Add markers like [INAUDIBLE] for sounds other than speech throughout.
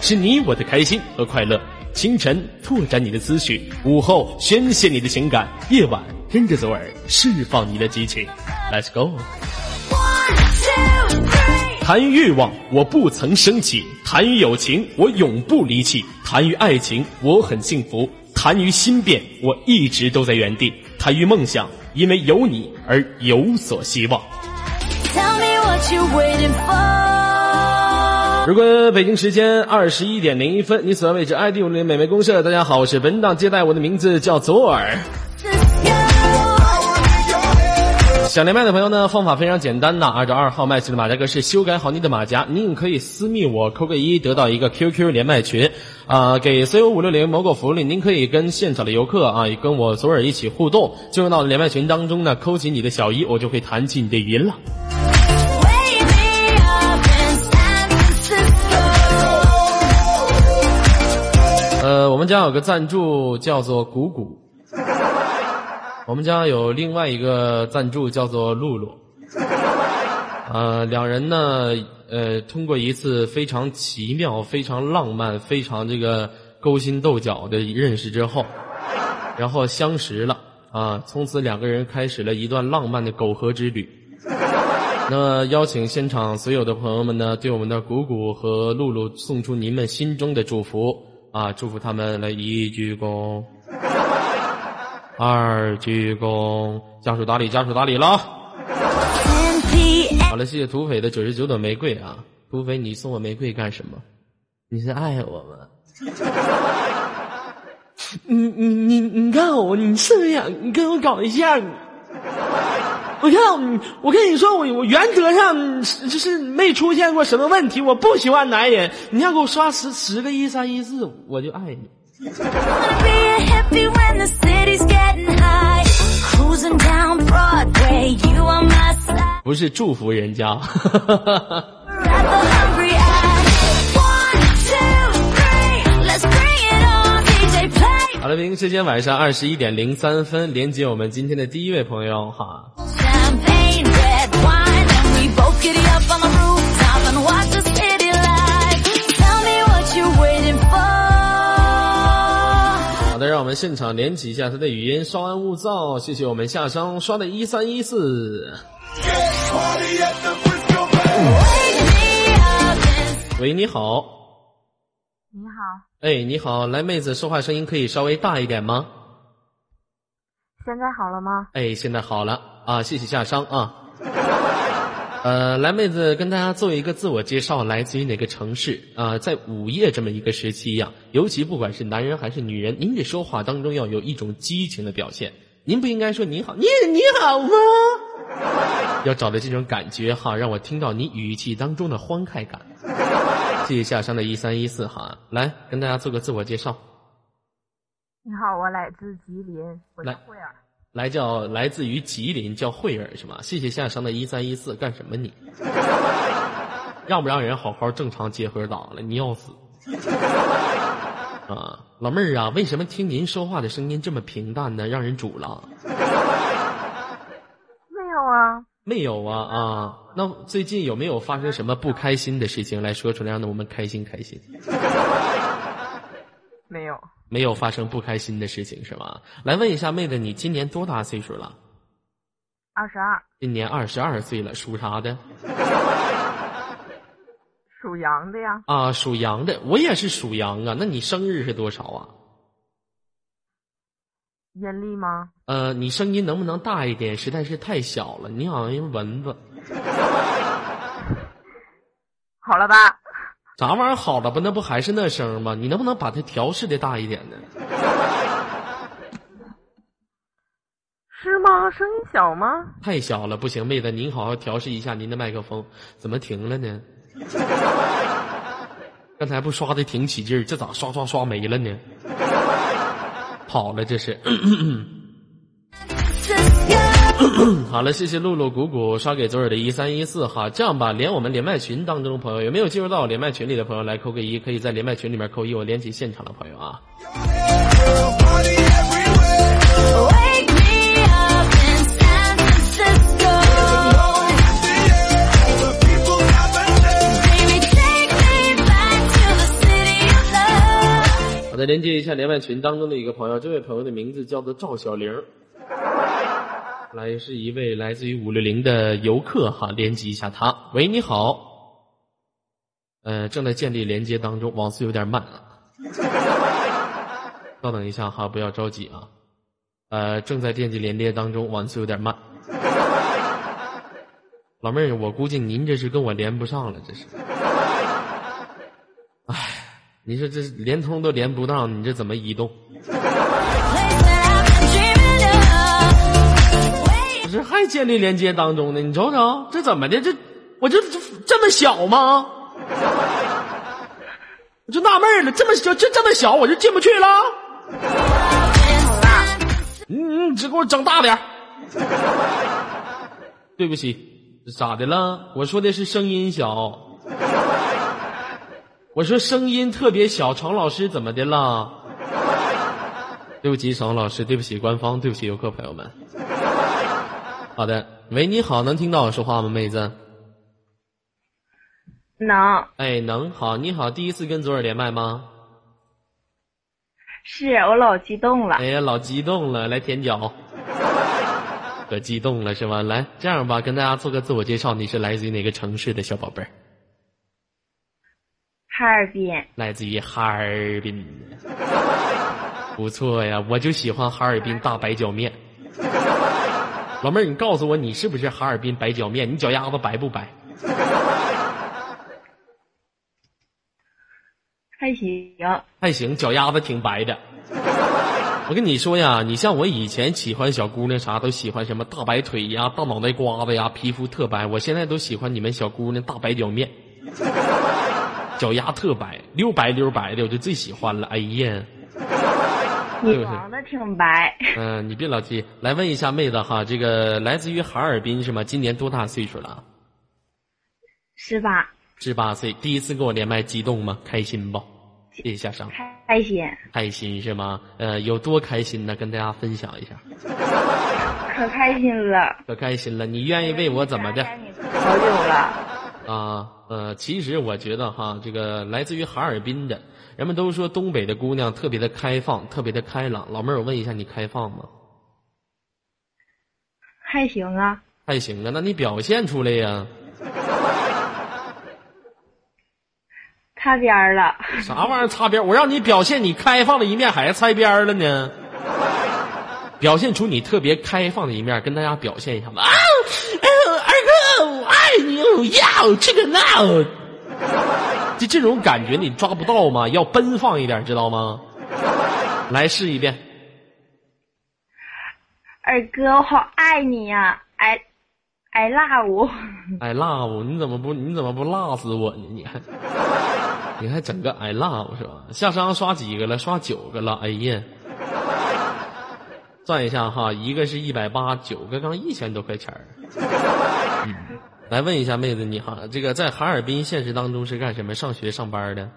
是你我的开心和快乐。清晨拓展你的思绪，午后宣泄你的情感，夜晚跟着左耳释放你的激情。Let's go。谈欲望，我不曾生气；谈友情，我永不离弃；谈于爱情，我很幸福；谈于心变，我一直都在原地；谈于梦想，因为有你而有所希望。Tell me what you waiting for. 如果北京时间二十一点零一分，你所在位置 ID 五零美美公社，大家好，我是本档接待，我的名字叫左耳。想连麦的朋友呢，方法非常简单呐，按照二号麦序的马甲格式修改好你的马甲，您可以私密我扣个一，得到一个 QQ 连麦群，啊，给 C O 五六零某个福利，您可以跟现场的游客啊，跟我左耳一起互动，进入到连麦群当中呢，扣起你的小一，我就会弹起你的语音了。们家有个赞助叫做谷谷，[LAUGHS] 我们家有另外一个赞助叫做露露，呃，两人呢，呃，通过一次非常奇妙、非常浪漫、非常这个勾心斗角的认识之后，然后相识了啊，从此两个人开始了一段浪漫的苟合之旅。那么，邀请现场所有的朋友们呢，对我们的谷谷和露露送出您们心中的祝福。啊！祝福他们来一鞠躬，二鞠躬，家属打理，家属打理了。好了，谢谢土匪的九十九朵玫瑰啊！土匪，你送我玫瑰干什么？你是爱我吗？你你你你看我，你是不是想跟我搞对象？我看，我跟你说，我我原则上就是没出现过什么问题。我不喜欢男人，你要给我刷十十个一三一四，我就爱你。不是祝福人家。好了，北京时间晚上二十一点零三分，连接我们今天的第一位朋友哈。好的，让我们现场连起一下他的语音，稍安勿躁，谢谢我们夏商刷的一三一四。喂，你好。你好。哎，你好，来妹子，说话声音可以稍微大一点吗？现在好了吗？哎，现在好了啊，谢谢夏商啊。呃，蓝妹子跟大家做一个自我介绍，来自于哪个城市啊？在午夜这么一个时期呀，尤其不管是男人还是女人，您这说话当中要有一种激情的表现。您不应该说你好，你你好吗？要找的这种感觉哈，让我听到你语气当中的欢快感。谢谢下山的一三一四哈，来跟大家做个自我介绍。你好，我来自吉林，我叫慧儿。来叫来自于吉林，叫慧儿是吗？谢谢夏商的一三一四，干什么你？[LAUGHS] 让不让人好好正常接合打了？你要死！啊，老妹儿啊，为什么听您说话的声音这么平淡呢？让人煮了？没有啊，没有啊啊！那最近有没有发生什么不开心的事情？来说出来，让我们开心开心。没有。没有发生不开心的事情是吗？来问一下妹子，你今年多大岁数了？二十二。今年二十二岁了，属啥的？[LAUGHS] 属羊的呀。啊，属羊的，我也是属羊啊。那你生日是多少啊？阴历吗？呃，你声音能不能大一点？实在是太小了，你好像一蚊子。[LAUGHS] 好了吧？啥玩意儿好了吧？那不还是那声吗？你能不能把它调试的大一点呢？[LAUGHS] 是吗？声音小吗？太小了，不行，妹子，您好好调试一下您的麦克风。怎么停了呢？[LAUGHS] 刚才不刷的挺起劲儿，这咋刷刷刷没了呢？跑了，这是。[CLEARS THROAT] [CLEARS THROAT] 好了，谢谢露露谷谷刷给左耳的一三一四哈。这样吧，连我们连麦群当中的朋友有没有进入到我连麦群里的朋友来扣个一，可以在连麦群里面扣一，我连起现场的朋友啊。我再连接一下连麦群当中的一个朋友，这位朋友的名字叫做赵小玲，来是一位来自于五六零的游客哈，连接一下他。喂，你好，呃，正在建立连接当中，网速有点慢啊，[LAUGHS] 稍等一下哈，不要着急啊，呃，正在建立连接当中，网速有点慢。[LAUGHS] 老妹儿，我估计您这是跟我连不上了，这是。哎，你说这连通都连不到，你这怎么移动？这还建立连接当中呢？你瞅瞅，这怎么的？这我这这么小吗？[LAUGHS] 我就纳闷了，这么小，这这么小，我就进不去了。你你只给我整大点 [LAUGHS] 对不起。咋的了？我说的是声音小。[LAUGHS] 我说声音特别小，常老师怎么的了？对不起，常老师，对不起，官方，对不起，游客朋友们。好的，喂，你好，能听到我说话吗，妹子？能。哎，能。好，你好，第一次跟左耳连麦吗？是我老激动了。哎呀，老激动了，来舔脚。可激动了是吧？来，这样吧，跟大家做个自我介绍，你是来自于哪个城市的小宝贝儿？哈尔滨。来自于哈尔滨，不错呀，我就喜欢哈尔滨大白脚面。老妹儿，你告诉我，你是不是哈尔滨白脚面？你脚丫子白不白？[LAUGHS] 还行。还行，脚丫子挺白的。我跟你说呀，你像我以前喜欢小姑娘啥都喜欢什么大白腿呀、大脑袋瓜子呀、皮肤特白，我现在都喜欢你们小姑娘大白脚面，脚丫特白，溜白溜白的，我就最喜欢了。哎呀，你长得挺白。嗯，你别老提。来问一下妹子哈，这个来自于哈尔滨是吗？今年多大岁数了？十八。十八岁，第一次跟我连麦，激动吗？开心不？谢下上开心，开心是吗？呃，有多开心呢？跟大家分享一下。[LAUGHS] 可开心了，可开心了。你愿意为我怎么的？好久了。啊，呃，其实我觉得哈，这个来自于哈尔滨的，人们都说东北的姑娘特别的开放，特别的开朗。老妹儿，我问一下，你开放吗？还行啊。还行啊，那你表现出来呀。[LAUGHS] 擦边儿了，[LAUGHS] 啥玩意儿擦边？我让你表现你开放的一面，还是擦边儿了呢？[LAUGHS] 表现出你特别开放的一面，跟大家表现一下吧。啊，二哥，我爱你，要这个那，就这种感觉你抓不到吗？要奔放一点，知道吗？来试一遍。二哥，我好爱你呀！I I love，I love，你怎么不你怎么不辣死我呢？你还。你还整个 I love 是吧？下商刷几个了？刷九个了。哎呀，算一下哈，一个是一百八，九个刚一千多块钱儿。嗯，来问一下妹子，你哈，这个在哈尔滨现实当中是干什么？上学上班的？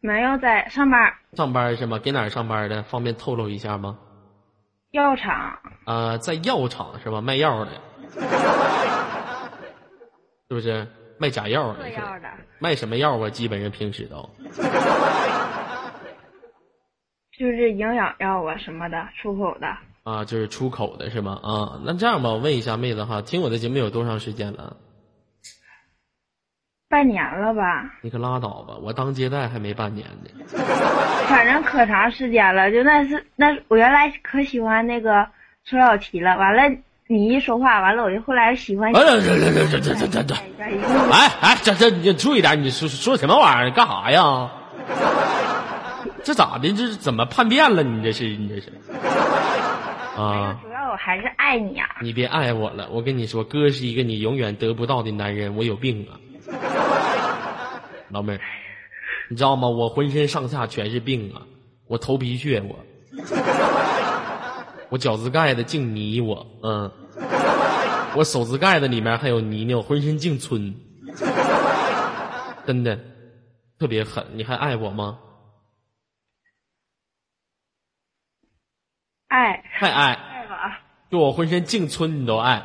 没有在上班。上班是吗？给哪儿上班的？方便透露一下吗？药厂。啊，在药厂是吧？卖药的，[LAUGHS] 是不是？卖假药的，卖什么药啊？基本上平时都，[LAUGHS] 就是营养药啊什么的，出口的。啊，就是出口的是吗？啊，那这样吧，我问一下妹子哈，听我的节目有多长时间了？半年了吧？你可拉倒吧，我当接待还没半年呢。反正可长时间了，就那是那我原来可喜欢那个崔小琪了，完了。你一说话完了，我就后来喜欢。哎，这这这这这这这！哎哎，这这你注意点，你说说什么玩意儿？干啥呀？[LAUGHS] 这咋的？这怎么叛变了？你这是你这是？啊！主要我还是爱你呀。你别爱我了，我跟你说，哥是一个你永远得不到的男人。我有病啊，老妹儿，你知道吗？我浑身上下全是病啊！我头皮屑，我我脚趾盖子净泥，我嗯。我手指盖子里面还有泥淖，浑身净皴，真的特别狠。你还爱我吗？爱，太爱，爱吧。就我浑身净村，你都爱。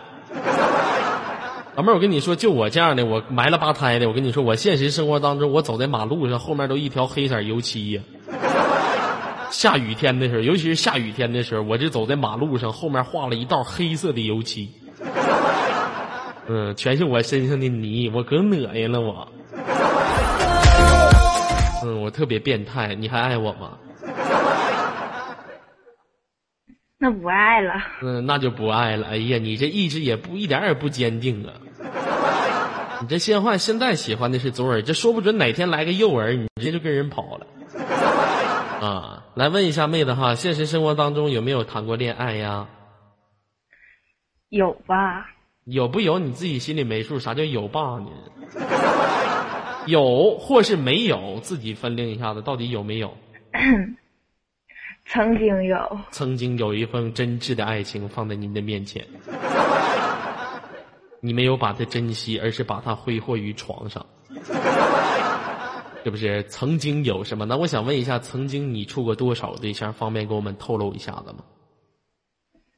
老妹儿，我跟你说，就我这样的，我埋了吧胎的。我跟你说，我现实生活当中，我走在马路上，后面都一条黑色油漆呀。下雨天的时候，尤其是下雨天的时候，我这走在马路上，后面画了一道黑色的油漆，嗯，全是我身上的泥，我可恶心了我。嗯，我特别变态，你还爱我吗？那不爱了。嗯，那就不爱了。哎呀，你这意志也不一点也不坚定啊！你这现换现在喜欢的是左耳，这说不准哪天来个右耳，你直接就跟人跑了。啊，来问一下妹子哈，现实生活当中有没有谈过恋爱呀？有吧？有不有？你自己心里没数？啥叫有吧呢？有或是没有，自己分辨一下子，到底有没有？[LAUGHS] 曾经有，曾经有一份真挚的爱情放在您的面前，[LAUGHS] 你没有把它珍惜，而是把它挥霍于床上，[LAUGHS] 是不是？曾经有什么？那我想问一下，曾经你处过多少对象？方便给我们透露一下子吗？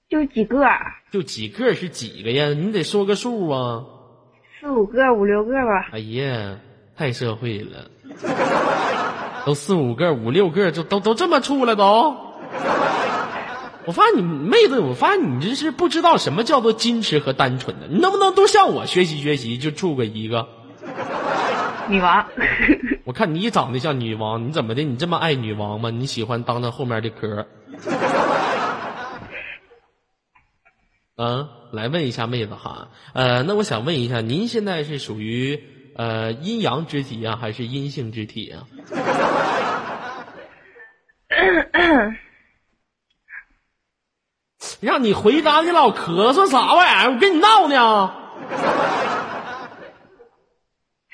就几个，就几个是几个呀？你得说个数啊！四五个、五六个吧。哎呀，太社会了，都四五个、五六个，就都都这么处了都。我发现你妹子，我发现你这是不知道什么叫做矜持和单纯的。你能不能都向我学习学习，就处个一个？女王，[LAUGHS] 我看你长得像女王，你怎么的？你这么爱女王吗？你喜欢当她后面的壳？嗯，[LAUGHS] 来问一下妹子哈，呃，那我想问一下，您现在是属于呃阴阳之体啊，还是阴性之体啊？[COUGHS] 让你回答，你老咳嗽啥玩意儿？我跟你闹呢。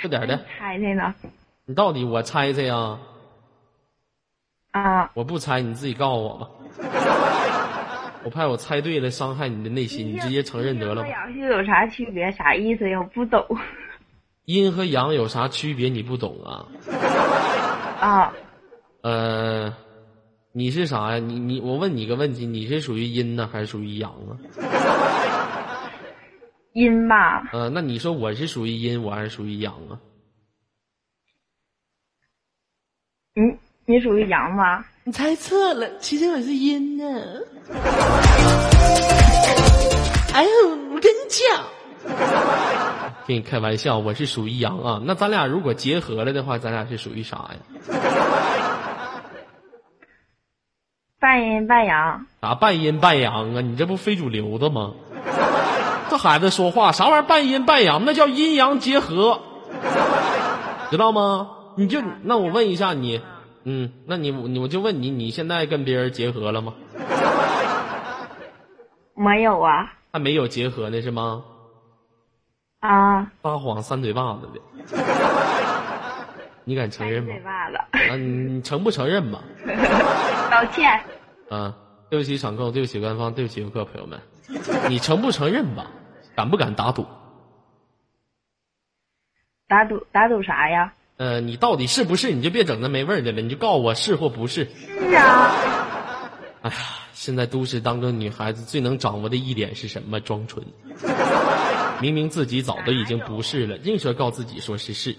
快点的，猜猜呢？你到底我猜猜呀？啊，我不猜，你自己告诉我吧。我怕我猜对了伤害你的内心，你直接承认得了吧。阳性有啥区别？啥意思呀？我不懂。阴和阳有啥区别？你不懂啊？啊，呃，你是啥呀？你你我问你个问题，你是属于阴呢，还是属于阳啊？[LAUGHS] 阴吧。呃，那你说我是属于阴，我还是属于阳啊？嗯，你属于阳吗？你猜错了，其实我是阴呢。[LAUGHS] 哎呦，我跟你讲，[LAUGHS] 跟你开玩笑，我是属于阳啊。那咱俩如果结合了的话，咱俩是属于啥呀？半阴半阳。啥半阴半阳啊？你这不非主流的吗？这孩子说话啥玩意儿？半阴半阳，那叫阴阳结合，知道吗？你就那我问一下你。嗯，那你你我就问你，你现在跟别人结合了吗？没有啊。还没有结合呢是吗？啊。撒谎三嘴巴子的，[LAUGHS] 你敢承认吗？嘴巴子。啊，你承不承认吧？[LAUGHS] 道歉。啊，对不起场控，对不起官方，对不起游客朋友们，你承不承认吧？[LAUGHS] 敢不敢打赌？打赌打赌啥呀？呃，你到底是不是？你就别整那没味儿的了，你就告诉我是或不是。是啊。哎呀，现在都市当中女孩子最能掌握的一点是什么？装纯。明明自己早都已经不是了，硬说告自己说是是。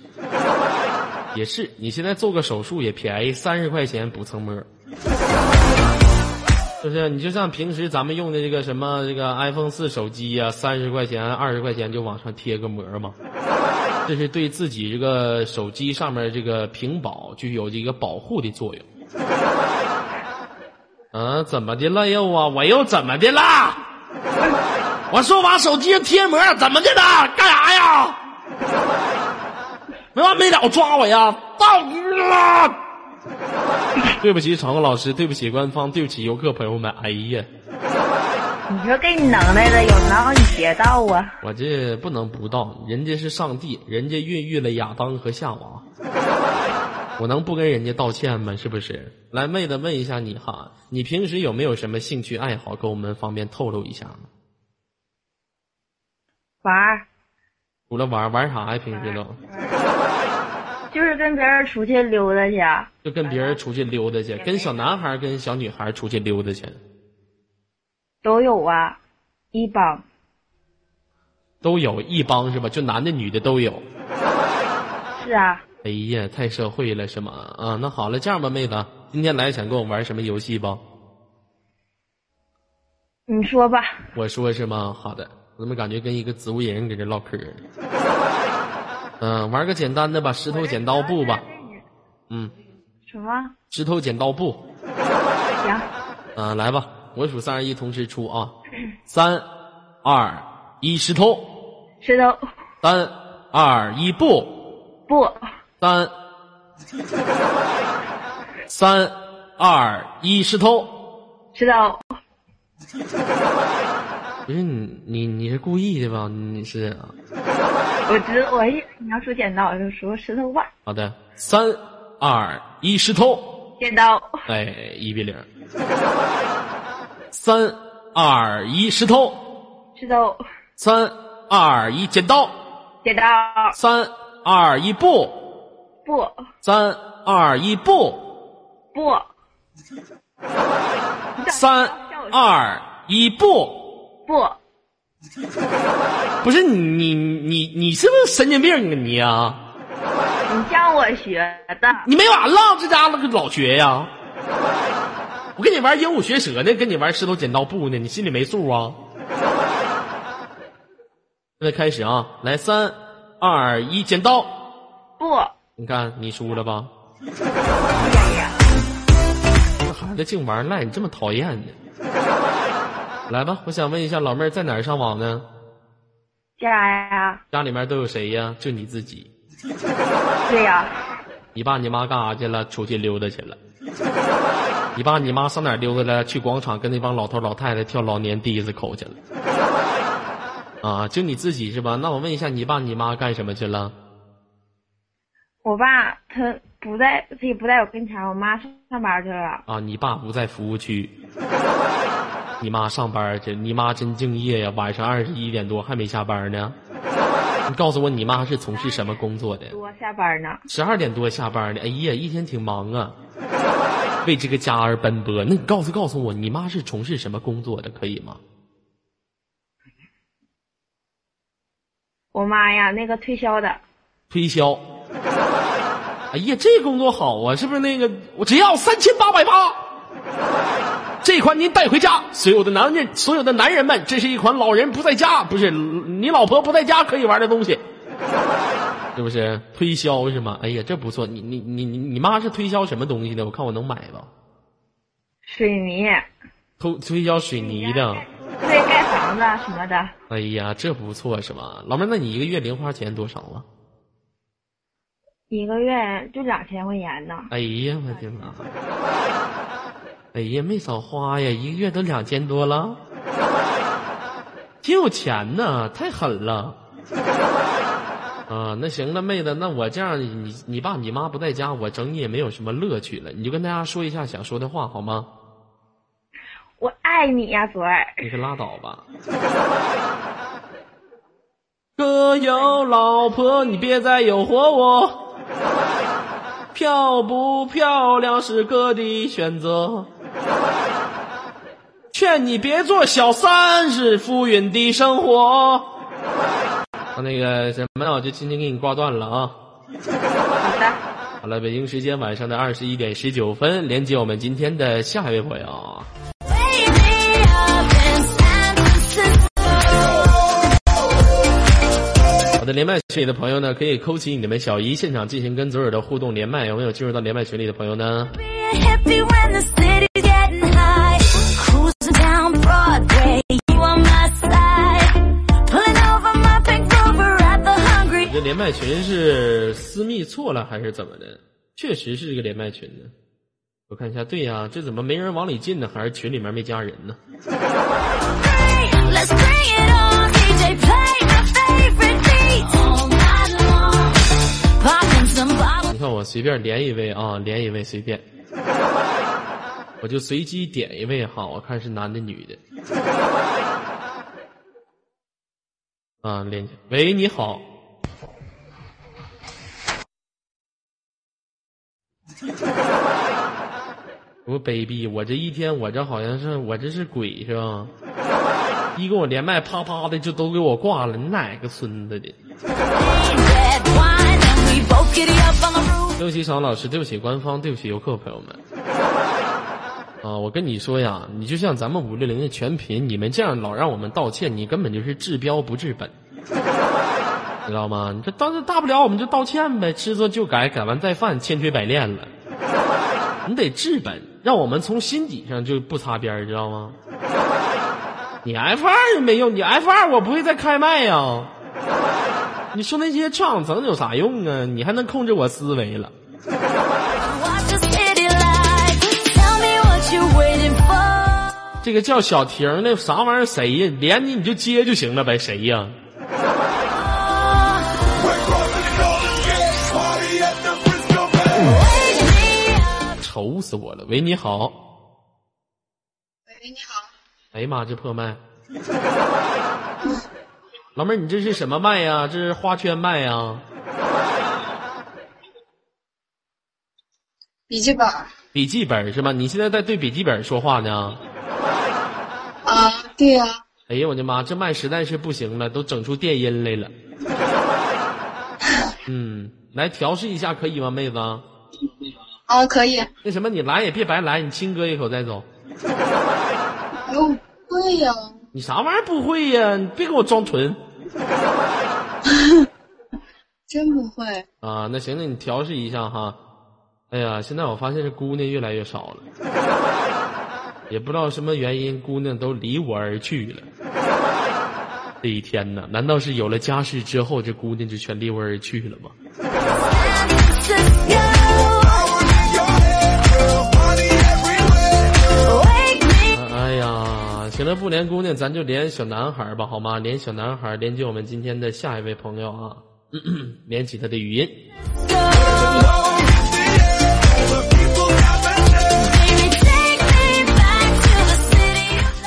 也是，你现在做个手术也便宜，三十块钱补层膜。就是？你就像平时咱们用的这个什么这个 iPhone 四手机呀，三十块钱、二十块钱就往上贴个膜嘛。这是对自己这个手机上面这个屏保具有一个保护的作用。嗯，怎么的了又啊？我又怎么的了？我说往手机上贴膜，怎么的呢？干啥呀？没完没了抓我呀？到你了！对不起，场控老师，对不起官方，对不起游客朋友们。哎呀！你说给你能耐的，有能你别到啊！我这不能不到，人家是上帝，人家孕育了亚当和夏娃，我能不跟人家道歉吗？是不是？来，妹子问一下你哈，你平时有没有什么兴趣爱好，跟我们方便透露一下吗？玩儿。除了玩玩啥呀？平时都。就是跟别人出去溜达去。就跟别人出去溜达去，跟小男孩跟小女孩出去溜达去。都有啊，一帮。都有一帮是吧？就男的女的都有。是啊。哎呀，太社会了是吗？啊，那好了，这样吧，妹子，今天来想跟我玩什么游戏不？你说吧。我说是吗？好的，我怎么感觉跟一个植物人搁这唠嗑呢？嗯，玩个简单的吧，石头剪刀布吧。嗯。什么？石头剪刀布。行。[LAUGHS] 嗯，来吧，我数三二一，同时出啊！[LAUGHS] 三、二、一，石头。石头。三、二、一，布。布。三。三、二、一，石头。石头。[LAUGHS] 不是你，你你是故意的吧？你是？[LAUGHS] 我知我一你要说剪刀，我就说石头吧。好的，三、二、一，石头。剪刀。哎，一比零。三、二、一，石头。[LAUGHS] 石头。三、二、一，剪刀。剪刀。三、二、一，布。布。三、二、一，布。布。三、[LAUGHS] 二、一，布。布。不是你你你你是不是神经病啊你啊？你教我学的。你没完了，这家伙老学呀！我跟你玩鹦鹉学舌呢，跟你玩石头剪刀布呢，你心里没数啊？现在开始啊，来三二一，剪刀不。你看你输了吧？这孩子净玩赖，你这么讨厌呢？来吧，我想问一下老妹儿在哪儿上网呢？家呀。家里面都有谁呀？就你自己。[LAUGHS] 对呀。你爸你妈干啥去了？出去溜达去了。你爸你妈上哪儿溜达了？去广场跟那帮老头老太太跳老年迪斯口去了。啊，就你自己是吧？那我问一下，你爸你妈干什么去了？我爸他不在，他也不在我跟前。我妈上班去了。啊，你爸不在服务区。[LAUGHS] 你妈上班去，你妈真敬业呀！晚上二十一点多还没下班呢。你告诉我，你妈是从事什么工作的？多下班呢。十二点多下班呢。哎呀，一天挺忙啊，[LAUGHS] 为这个家而奔波。那你告诉告诉我，你妈是从事什么工作的？可以吗？我妈呀，那个推销的。推销。[LAUGHS] 哎呀，这工作好啊！是不是那个？我只要三千八百八。这款您带回家，所有的男人，所有的男人们，这是一款老人不在家，不是你老婆不在家可以玩的东西，是不是？推销是吗？哎呀，这不错。你你你你你妈是推销什么东西的？我看我能买吧。水泥。推推销水泥的。对，盖房子什么的。哎呀，这不错是吧？老妹儿，那你一个月零花钱多少啊？一个月就两千块钱呢。哎呀，我的妈！哎呀，没少花呀，一个月都两千多了，[LAUGHS] 挺有钱呢，太狠了。啊，那行了，妹子，那我这样，你你爸你妈不在家，我整你也没有什么乐趣了，你就跟大家说一下想说的话好吗？我爱你呀，嘴儿。你可拉倒吧。[LAUGHS] 哥有老婆，你别再诱惑我。漂不漂亮是哥的选择。[LAUGHS] 劝你别做小三，是浮云的生活。那个什么，我就轻轻给你挂断了啊。好的。好了，北京时间晚上的二十一点十九分，连接我们今天的下一位朋友。我的连麦群里的朋友呢，可以扣起你们小姨，现场进行跟左耳的互动连麦。有没有进入到连麦群里的朋友呢？连麦群是私密错了还是怎么的？确实是这个连麦群呢。我看一下，对呀，这怎么没人往里进呢？还是群里面没加人呢？你看我随便连一位啊，连一位随便，我就随机点一位哈，我看是男的女的。啊，连起，喂，你好。[LAUGHS] 我卑鄙，我这一天我这好像是我这是鬼是吧？一跟我连麦，啪啪的就都给我挂了，你哪个孙子的？对不起，小老师，对不起，官方，对不起，游客朋友们。啊，我跟你说呀，你就像咱们五六零的全频，你们这样老让我们道歉，你根本就是治标不治本，知道吗？你这大大不了我们就道歉呗，知错就改，改完再犯，千锤百炼了。你得治本，让我们从心底上就不擦边儿，知道吗？你 F 二也没用，你 F 二我不会再开麦呀。你说那些创层有啥用啊？你还能控制我思维了。这个叫小婷的啥玩意儿？谁呀？连你你就接就行了呗？谁呀？愁死我了！喂，你好。喂，你好，哎呀妈，这破麦！[LAUGHS] 老妹儿，你这是什么麦呀？这是花圈麦呀？笔记本笔记本是吧？你现在在对笔记本说话呢？啊，对呀、哎呀，我的妈，这麦实在是不行了，都整出电音来了。[LAUGHS] 嗯，来调试一下可以吗，妹子？啊，可以，那什么，你来也别白来，你亲哥一口再走。哎呦，对呀、你啥玩意儿不会呀？你别给我装纯 [LAUGHS] 真不会，啊！那行，那你调试一下哈。哎呀，现在我发现这姑娘越来越少了，也不知道什么原因，姑娘都离我而去了。这一天呢，难道是有了家室之后，这姑娘就全离我而去了吗？[LAUGHS] 行了，不连姑娘，咱就连小男孩儿吧，好吗？连小男孩儿，连接我们今天的下一位朋友啊，连起他的语音。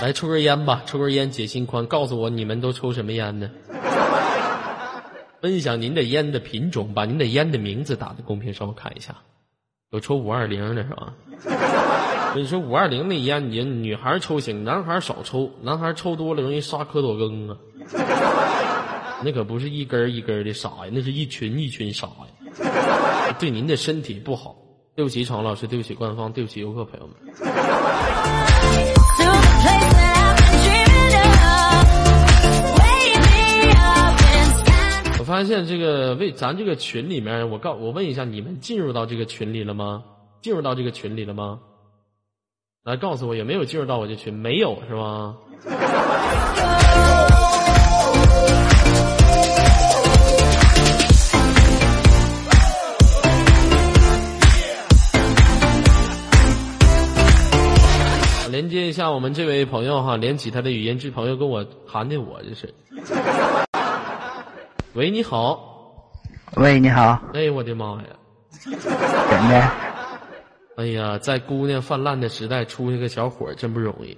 来抽根烟吧，抽根烟解心宽。告诉我你们都抽什么烟呢？分享您的烟的品种，把您的烟的名字打在公屏上，我看一下。有抽五二零的是吧？你说，五二零那烟，你女孩抽行，男孩少抽。男孩抽多了容易杀蝌蚪羹啊。那可不是一根一根的杀呀，那是一群一群杀呀，对您的身体不好。对不起，常老师，对不起官方，对不起游客朋友们。我发现这个为咱这个群里面，我告我问一下，你们进入到这个群里了吗？进入到这个群里了吗？来告诉我有没有进入到我这群？没有是吗？连接一下我们这位朋友哈，连起他的语音，这朋友跟我谈的我这是。喂，你好。喂，你好，哎，我的妈呀！怎么的？哎呀，在姑娘泛滥的时代，出一个小伙儿真不容易。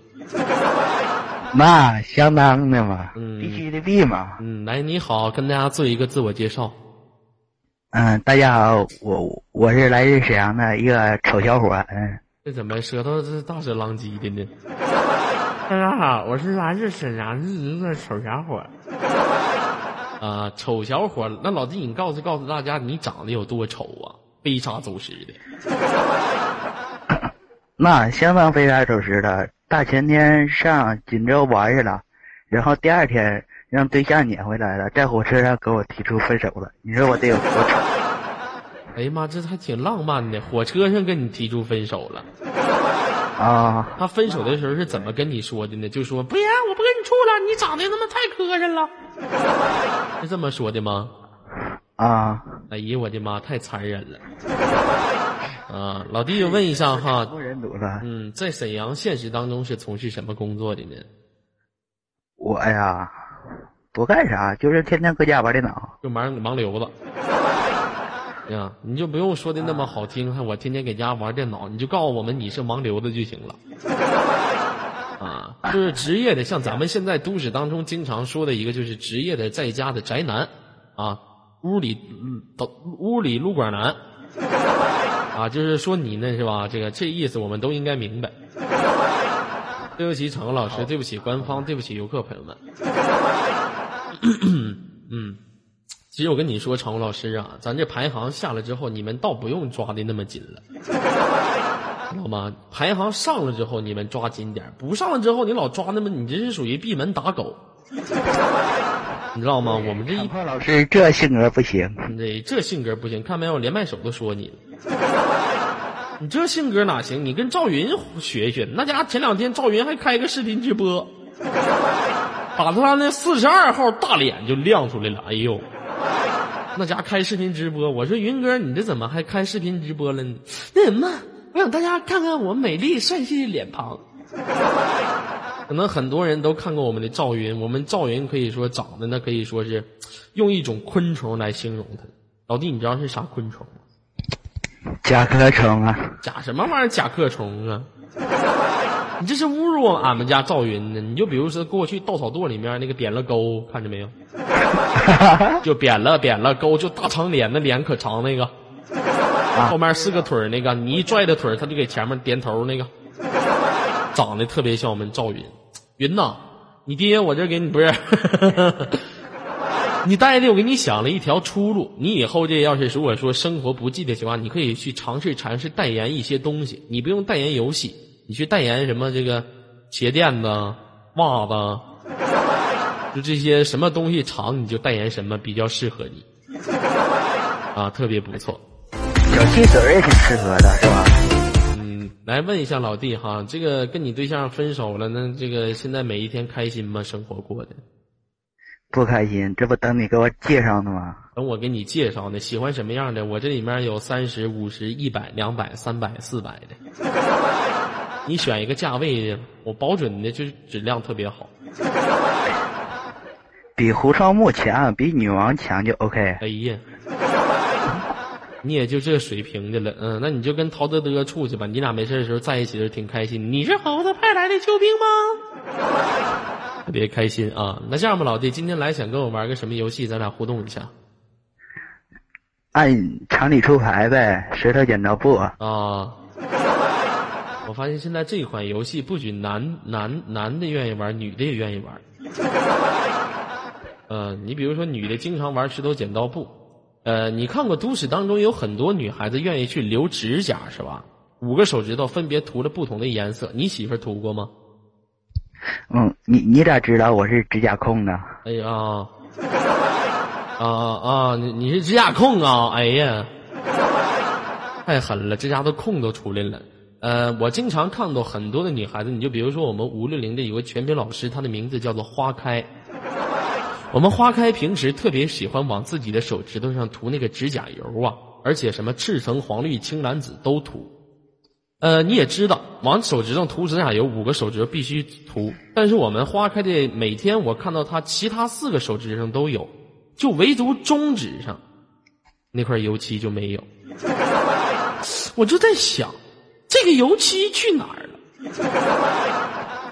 [LAUGHS] 那相当的嘛，嗯必须的必嘛。嗯，来，你好，跟大家做一个自我介绍。嗯，大家好，我我是来自沈阳的一个丑小伙，嗯，这怎么舌头这大舌狼藉的呢？大家好，我是来自沈阳的一个丑小伙。啊，丑小伙，那老弟，你告诉告诉大家，你长得有多丑啊？飞沙走石的。那相当非常走时的。大前天上锦州玩去了，然后第二天让对象撵回来了，在火车上给我提出分手了。你说我得有多丑？哎呀妈，这还挺浪漫的，火车上跟你提出分手了。[LAUGHS] 啊、他分手的时候是怎么跟你说的呢？就说不行我不跟你处了，你长得他妈太磕碜了，是这么说的吗？啊，哎呀，我的妈，太残忍了！[LAUGHS] 啊，老弟，就问一下哈，不人堵了。嗯，在沈阳现实当中是从事什么工作的呢？我呀，不干啥，就是天天搁家玩电脑。就忙忙流子。[LAUGHS] 呀，你就不用说的那么好听，还我天天给家玩电脑，你就告诉我们你是盲流子就行了。[LAUGHS] 啊，就是职业的，像咱们现在都市当中经常说的一个，就是职业的在家的宅男，啊，屋里嗯都屋里撸管男，啊，就是说你呢是吧？这个这意思我们都应该明白。[LAUGHS] 对不起，场子老师，对不起官方，对不起游客朋友们。[CLEARS THROAT] 嗯，其实我跟你说，场务老师啊，咱这排行下来之后，你们倒不用抓的那么紧了。[LAUGHS] 知道吗？排行上了之后你们抓紧点，不上了之后你老抓那么，你这是属于闭门打狗，你知道吗？我们这一块老师这性格不行，这这性格不行，看没有，连麦手都说你。[LAUGHS] 你这性格哪行？你跟赵云学一学，那家前两天赵云还开个视频直播，[LAUGHS] 把他那四十二号大脸就亮出来了。哎呦，那家开视频直播，我说云哥，你这怎么还开视频直播了呢？那什么，我想大家看看我美丽帅气的脸庞。可能很多人都看过我们的赵云，我们赵云可以说长得那可以说是用一种昆虫来形容他。老弟，你知道是啥昆虫吗？甲壳虫啊，甲什么玩意儿？甲壳虫啊！[LAUGHS] 你这是侮辱俺们家赵云呢！你就比如说过去稻草垛里面那个扁了沟，看见没有？[LAUGHS] 就扁了扁了沟，就大长脸，那脸可长那个，后面四个腿儿那个，你一拽着腿儿，他就给前面点头那个，长得特别像我们赵云。云呐，你爹我这给你不是，[LAUGHS] 你大爷的我给你想了一条出路。你以后这要是如果说生活不济的情况，你可以去尝试尝试代言一些东西。你不用代言游戏，你去代言什么这个鞋垫子、袜子，就这些什么东西长你就代言什么，比较适合你。[LAUGHS] 啊，特别不错。小汽水儿也挺适合的，是吧？嗯，来问一下老弟哈，这个跟你对象分手了，那这个现在每一天开心吗？生活过的？不开心，这不等你给我介绍呢吗？等我给你介绍呢，喜欢什么样的？我这里面有三十、五十、一百、两百、三百、四百的，你选一个价位的，我保准的就是质量特别好。比胡少木强，比女王强就 OK。哎呀，你也就这水平的了，嗯，那你就跟陶德德处去吧，你俩没事的时候在一起的时候挺开心。你是猴子派来的救兵吗？[LAUGHS] 特别开心啊！那这样吧，老弟，今天来想跟我玩个什么游戏，咱俩互动一下按常理出牌呗，石头剪刀布。啊。我发现现在这款游戏不仅男男男的愿意玩，女的也愿意玩。[LAUGHS] 呃，你比如说女的经常玩石头剪刀布，呃，你看过都市当中有很多女孩子愿意去留指甲是吧？五个手指头分别涂了不同的颜色，你媳妇儿涂过吗？嗯，你你咋知道我是指甲控呢？哎呀，啊啊，你你是指甲控啊？哎呀，太狠了，这家伙控都出来了。呃，我经常看到很多的女孩子，你就比如说我们五六零的有个全品老师，她的名字叫做花开。我们花开平时特别喜欢往自己的手指头上涂那个指甲油啊，而且什么赤橙黄绿青蓝紫都涂。呃，你也知道，往手指上涂指甲油，五个手指头必须涂。但是我们花开的每天，我看到他其他四个手指上都有，就唯独中指上那块油漆就没有。[LAUGHS] 我就在想，这个油漆去哪儿了？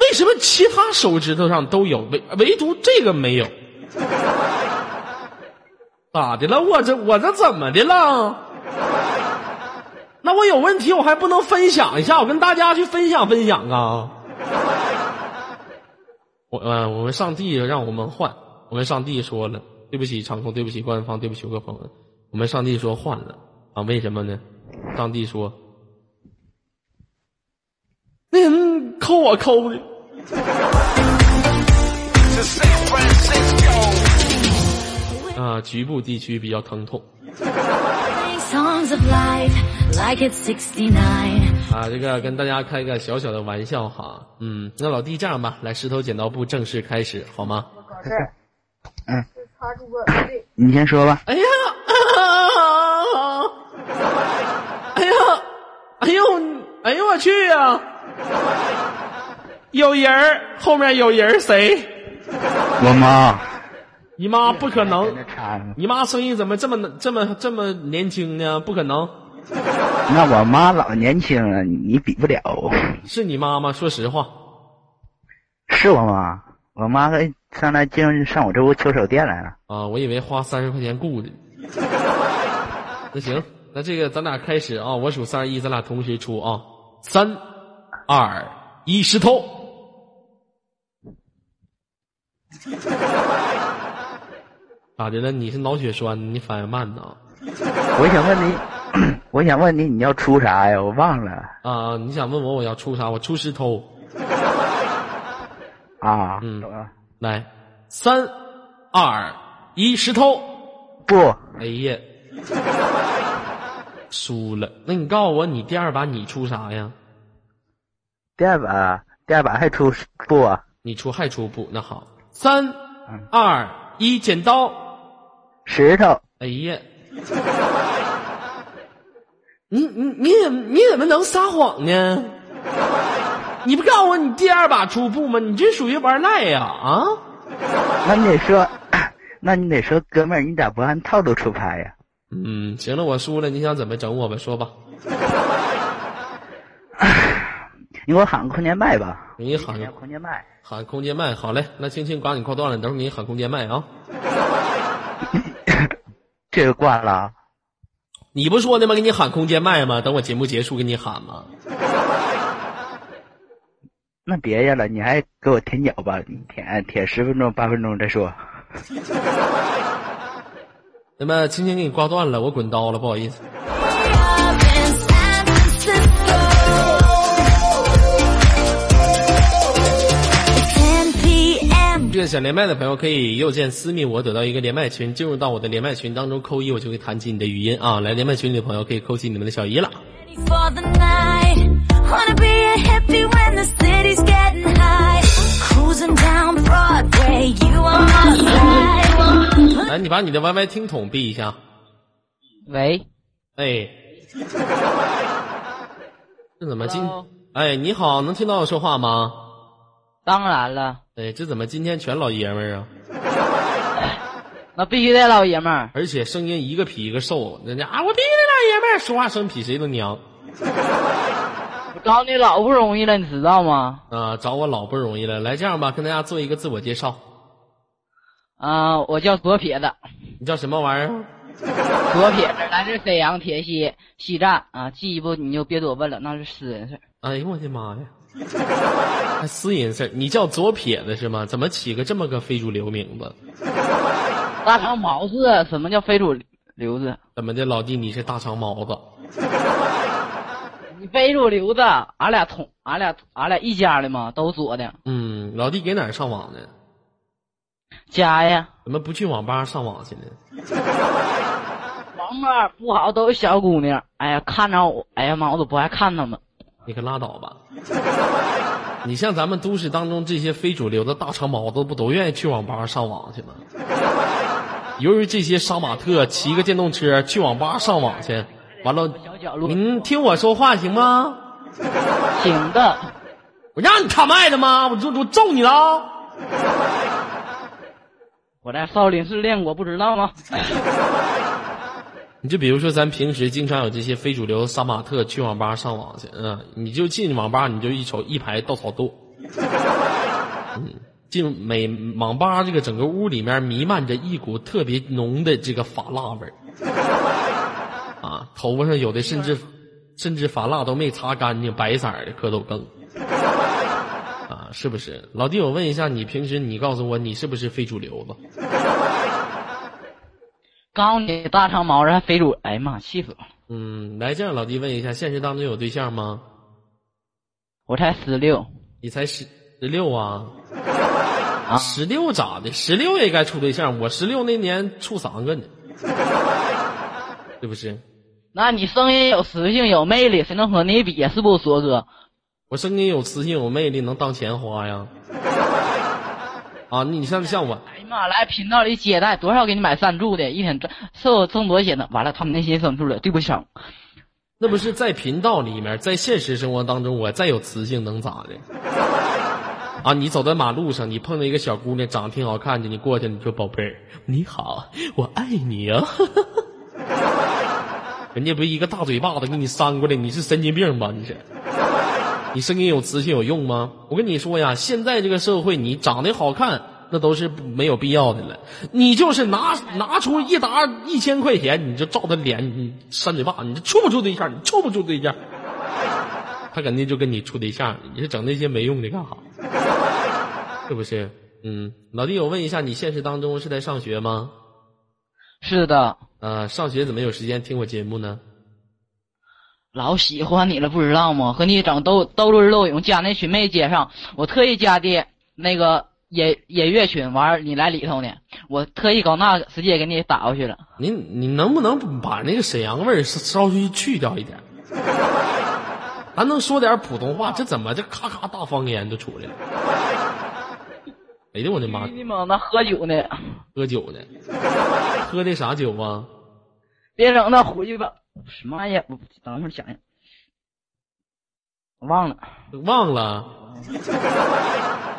为什么其他手指头上都有，唯唯独这个没有？[LAUGHS] 咋的了？我这我这怎么的了？[LAUGHS] 那我有问题，我还不能分享一下，我跟大家去分享分享啊！我呃，我们上帝让我们换，我们上帝说了，对不起场控，对不起官方，对不起各位朋友，我们上帝说换了啊？为什么呢？上帝说，那人抠我抠的，啊，局部地区比较疼痛 Songs of life, like it's 69. 啊。这个跟大家开个小小的玩笑哈，嗯，那老弟这样吧，来石头剪刀布正式开始好吗？嗯，你先说吧。哎呀，哎呀，哎呦，哎呦我去呀、有人儿，后面有人儿，谁？[LAUGHS] 我妈。你妈不可能那，差呢姨妈声音怎么这么这么这么年轻呢？不可能，那我妈老年轻了，你你比不了。是你妈吗。说实话，是我妈，我妈还上来进上我这屋修手店来了。啊，我以为花三十块钱雇的。[LAUGHS] 那行，那这个咱俩开始啊，我数三二一，咱俩同时出啊，三二一，石头。咋的了？你是脑血栓？你反应慢呢？我想问你，[CLEARS THROAT] 我想问你，你要出啥呀？我忘了啊、你想问我我要出啥？我出石头。啊。嗯啊来，三、二、一，石头。不，哎呀，输了。那你告诉我，你第二把你出啥呀？第二把，第二把还出不啊？你出还出不？那好，三、嗯二、一，剪刀。石头，哎呀，你你你怎么你怎么能撒谎呢？你不告诉我你第二把出布吗？你这属于玩赖呀啊！那你得说，那你得说，哥们儿，你咋不按套路出牌呀？嗯，行了，我输了，你想怎么整我吧？说吧，[LAUGHS] 你给我喊个空间麦吧。给你喊个空间麦。喊空间麦，好嘞，那青青把你挂断了，等会儿给你喊空间麦啊！[LAUGHS] 这个挂了啊。你不说的吗？给你喊空间麦吗？等我节目结束给你喊吗？[LAUGHS] 那别呀了，你还给我舔脚吧？你舔舔十分钟八分钟再说。[LAUGHS] 那么青青给你挂断了，我滚刀了，不好意思。这个想连麦的朋友可以右键私密，我得到一个连麦群，进入到我的连麦群当中扣一，我就会弹起你的语音啊！来连麦群里的朋友可以扣起你们的小姨了。来，你把你的 Y Y 听筒闭一下。喂，哎，[LAUGHS] 这怎么进？哎，你好，能听到我说话吗？当然了，哎，这怎么今天全老爷们儿啊？[LAUGHS] 那必须得老爷们儿。而且声音一个比一个瘦，人家啊，我必须得老爷们儿，说话声比谁都娘我找你老不容易了，你知道吗？啊！找我老不容易了。来，这样吧，跟大家做一个自我介绍，啊、我叫左撇子，你叫什么玩意儿？左撇子来自沈阳铁西西站啊，进一步你就别多问了，那是私人事儿。哎呦我的妈呀！[LAUGHS] 还私隐事儿你叫左撇子是吗？怎么起个这么个非主流名字？大长毛子，什么叫非主流子？怎么的，老弟你是大长毛子？你非主流子，俺俩同，俺俩俺俩一家的嘛，都左的。嗯，老弟给哪儿上网呢？家呀，怎么不去网吧上网去呢？网吧不好，都是小姑娘。哎呀，看着我，哎呀妈，我都不爱看他们。你可拉倒吧！你像咱们都市当中这些非主流的大长毛子，不都愿意去网吧上网去吗？由于这些杀马特骑个电动车去网吧上网去，完了，您听我说话行吗？行的，我让你他麦的吗？我就我揍你了！我在少林寺练过，不知道吗？[LAUGHS] 你就比如说，咱平时经常有这些非主流杀马特去网吧上网去，嗯，你就进网吧，你就一瞅一排稻草垛，嗯，进每网吧这个整个屋里面弥漫着一股特别浓的这个发蜡味，啊，头发上有的甚至甚至发蜡都没擦干净，白色的蝌蚪更，啊，是不是？老弟，我问一下，你平时你告诉我，你是不是非主流子？告诉你，大长毛子还非主，哎呀妈，气死我了！嗯，来这样，老弟问一下，现实当中有对象吗？我才十六你才十十六啊？啊，十六咋的？十六也该处对象，我十六那年处三个呢，是不是？那你声音有磁性，有魅力，谁能和你比呀？是不，说哥？我声音有磁性，有魅力，能当钱花呀？啊，你像像我，来频道里接待多少给你买赞助的，一天挣收挣多少钱呢？完了，他们那些赞助了，对不起。那不是在频道里面，在现实生活当中，我再有磁性能咋的？啊，你走在马路上，你碰到一个小姑娘，长得挺好看的，你过去你说宝贝儿，你好，我爱你啊。[LAUGHS] 人家不是一个大嘴巴子给你扇过来，你是神经病吧？你是？你声音有磁性有用吗？我跟你说呀，现在这个社会，你长得好看那都是没有必要的了。你就是拿拿出一沓一千块钱，你就照他脸，你扇嘴巴，你这处不处对象？你处不处对象？[LAUGHS] 他肯定就跟你处对象，你是整那些没用的干哈？[LAUGHS] 是不是？嗯，老弟，我问一下，你现实当中是在上学吗？是的，呃，上学怎么有时间听我节目呢？老喜欢你了，不知道吗？和你整斗斗智斗勇，加那群妹接上，我特意加的那个音音乐群，完儿你来里头呢，我特意搞那直接给你打过去了。你你能不能把那个沈阳味儿稍微去掉一点？[LAUGHS] 咱能说点普通话，这怎么这咔咔大方言就出来了？哎呦我的妈！你猛那喝酒呢，[LAUGHS] 喝酒呢？喝的啥酒啊？别整那回去吧。什么玩意？我等会儿想想，我忘了，忘了？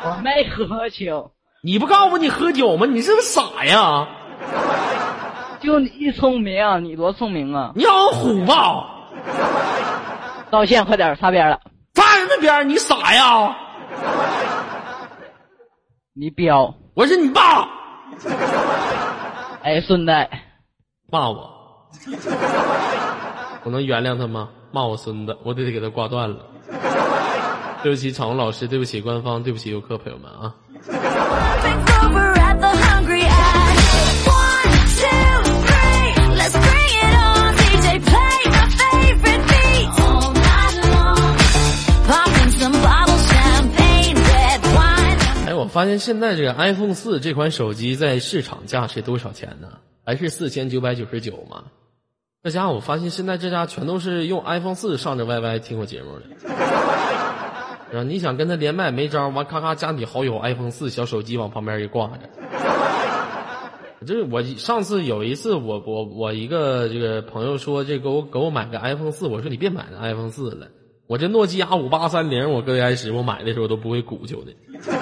我 [LAUGHS] 没喝酒，你不告诉我你喝酒吗？你是不是傻呀？就你聪明啊，你多聪明啊！你好像虎吧？道歉，快点，擦边了。擦什么边，你傻呀？你彪，我是你爸，哎，顺带，骂我，我能原谅他吗？骂我孙子，我得给他挂断了。对不起，场红老师，对不起官方，对不起游客朋友们啊.哎，我发现现在这个 iPhone 四这款手机在市场价是多少钱呢？还是四千九百九十九吗？这家伙，我发现现在这家全都是用 iPhone 四上着 YY 听我节目的。然后你想跟他连麦没招，完咔咔加你好友 iPhone 四小手机往旁边一挂着。[LAUGHS] 就是我上次有一次我，我我一个这个朋友说这给我给我买个 iPhone 四，我说你别买那 iPhone 四了，我这诺基亚五八三零，我最开始我买的时候都不会鼓秋的，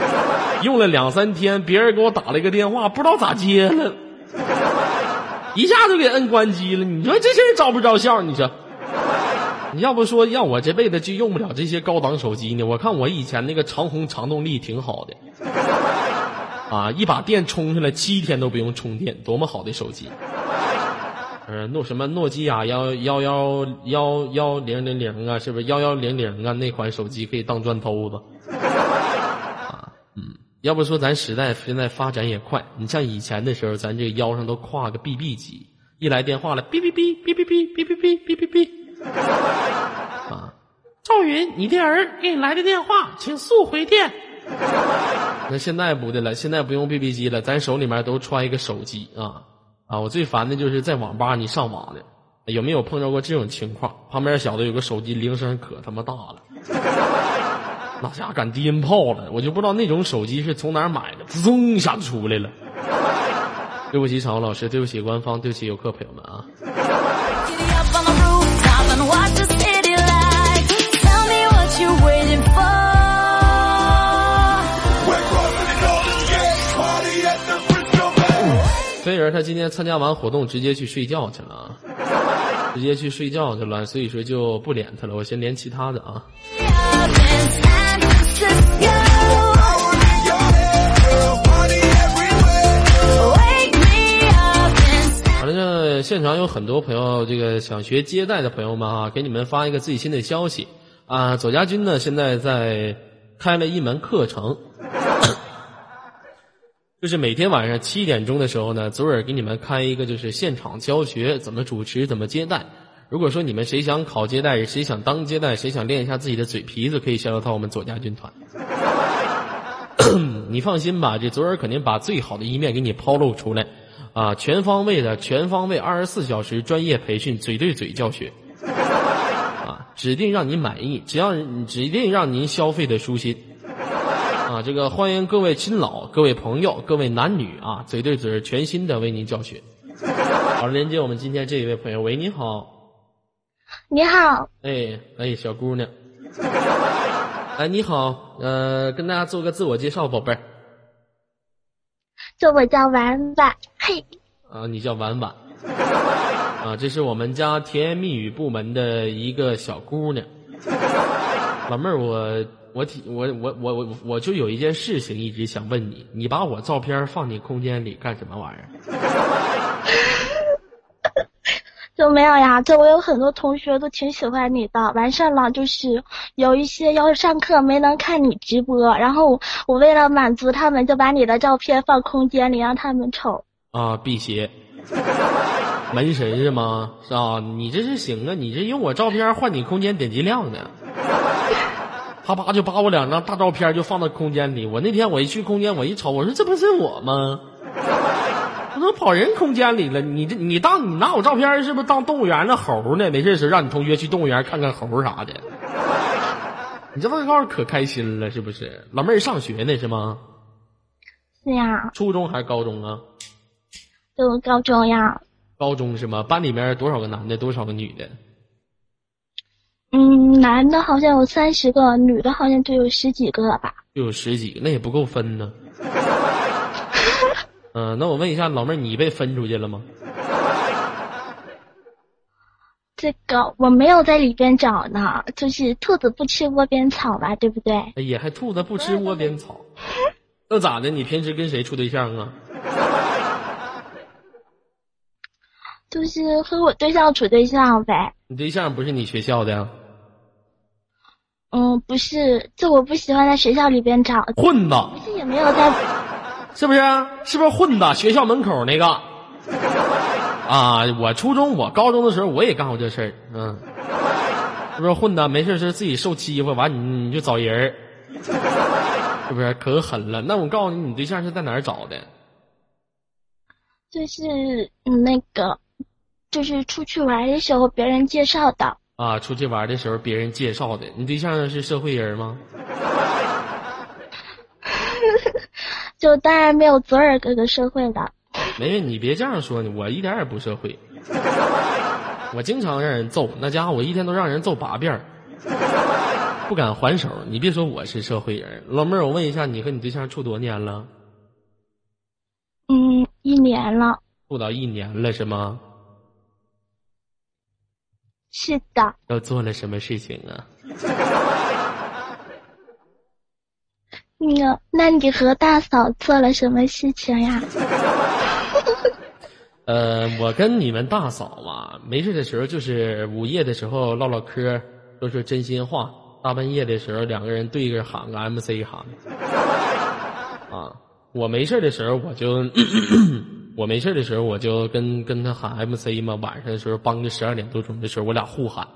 [LAUGHS] 用了两三天，别人给我打了一个电话，不知道咋接了，一下就给摁关机了。你说这事儿招不招笑？你说，你要不说让我这辈子就用不了这些高档手机呢？我看我以前那个长虹长动力挺好的。啊，一把电充下来七天都不用充电，多么好的手机！呃，诺什么诺基亚幺幺幺幺幺零零零啊，是不是幺幺零零啊？那款手机可以当砖头子。啊，嗯，要不说咱时代现在发展也快，你像以前的时候，咱这腰上都挎个 BB 机，一来电话了，哔哔哔哔哔哔哔哔哔哔哔哔。[LAUGHS] 啊，赵云，你的儿给你来的电话，请速回电。[LAUGHS] 那现在不的了，现在不用 BB 机了，咱手里面都揣一个手机啊啊！我最烦的就是在网吧你上网的，有没有碰到过这种情况？旁边小子有个手机铃声可他妈大了，[LAUGHS] 那家伙敢低音炮了，我就不知道那种手机是从哪儿买的，滋咚一下就出来了。对不起，场务老师，对不起官方，对不起游客朋友们啊！飞人他今天参加完活动，直接去睡觉去了啊，[LAUGHS] 直接去睡觉去了，所以说就不连他了，我先连其他的啊。了，这现场有很多朋友，这个想学接待的朋友们啊，给你们发一个最新的消息。啊，左家军呢现在在开了一门课程，就是每天晚上七点钟的时候呢，左耳给你们开一个就是现场教学，怎么主持，怎么接待。如果说你们谁想考接待，谁想当接待，谁想练一下自己的嘴皮子，可以加入到我们左家军团。[COUGHS] 你放心吧，这左耳肯定把最好的一面给你抛露出来，啊，全方位的、全方位、二十四小时专业培训，嘴对嘴教学，啊，指定让你满意，只要指定让您消费的舒心，啊，这个欢迎各位亲老、各位朋友、各位男女啊，嘴对嘴全新的为您教学。好，连接我们今天这一位朋友，喂，你好，你好，哎哎，小姑娘，哎，你好，呃，跟大家做个自我介绍，宝贝儿。这我叫婉婉，嘿，啊，你叫婉婉，啊，这是我们家甜言蜜语部门的一个小姑娘。老妹儿，我我挺我我我我我就有一件事情一直想问你，你把我照片放你空间里干什么玩意儿？[LAUGHS] 就没有呀。就我有很多同学都挺喜欢你的。完事儿了，就是有一些要是上课没能看你直播，然后我为了满足他们，就把你的照片放空间里让他们瞅。啊，辟邪。门神是吗？是啊，你这是行啊，你这用我照片换你空间点击量呢。啪啪就把我两张大照片就放到空间里。我那天我一去空间，我一瞅，我说这不是我吗？我说跑人空间里了，你这你当你拿我照片是不是当动物园的猴呢？没事时让你同学去动物园看看猴啥的。你这问号可开心了是不是？老妹儿上学呢是吗？是呀，初中还是高中啊？读高中呀。高中是吗？班里面多少个男的，多少个女的？嗯，男的好像有三十个，女的好像就有十几个吧。就有十几个，那也不够分呢。嗯、[LAUGHS] 那我问一下老妹儿，你被分出去了吗？这个我没有在里边找呢，就是兔子不吃窝边草吧，对不对？哎呀，还兔子不吃窝边草，那咋的？你平时跟谁处对象啊？就是和我对象处对象呗。你对象不是你学校的呀？嗯，不是，就我不喜欢在学校里边找，混子不是也没有在，是不是？是不是混子？学校门口那个啊？我初中、我高中的时候我也干过这事儿，嗯，是不是混子？没事是自己受欺负，完你你就找人儿，是不是？可狠了。那我告诉你，你对象是在哪儿找的？就是嗯那个，就是出去玩的时候别人介绍的。啊，出去玩的时候别人介绍的。你对象是社会人吗？[LAUGHS] 就当然没有左耳哥哥社会的。没有，你别这样说，我一点也不社会。我经常让人揍，那家伙我一天都让人揍八遍，不敢还手。你别说我是社会人，老妹儿，我问一下，你和你对象处多少年了？嗯，一年了。处到一年了是吗？是的，都做了什么事情啊？那个，那你和大嫂做了什么事情呀？[LAUGHS] 呃，我跟你们大嫂嘛，没事的时候就是午夜的时候唠唠嗑，说说真心话。大半夜的时候，两个人对着喊个 MC 喊。啊，我没事的时候我就，[COUGHS] 我没事的时候我就跟跟他喊 MC 嘛。晚上的时候，帮着十二点多钟的时候，我俩互喊。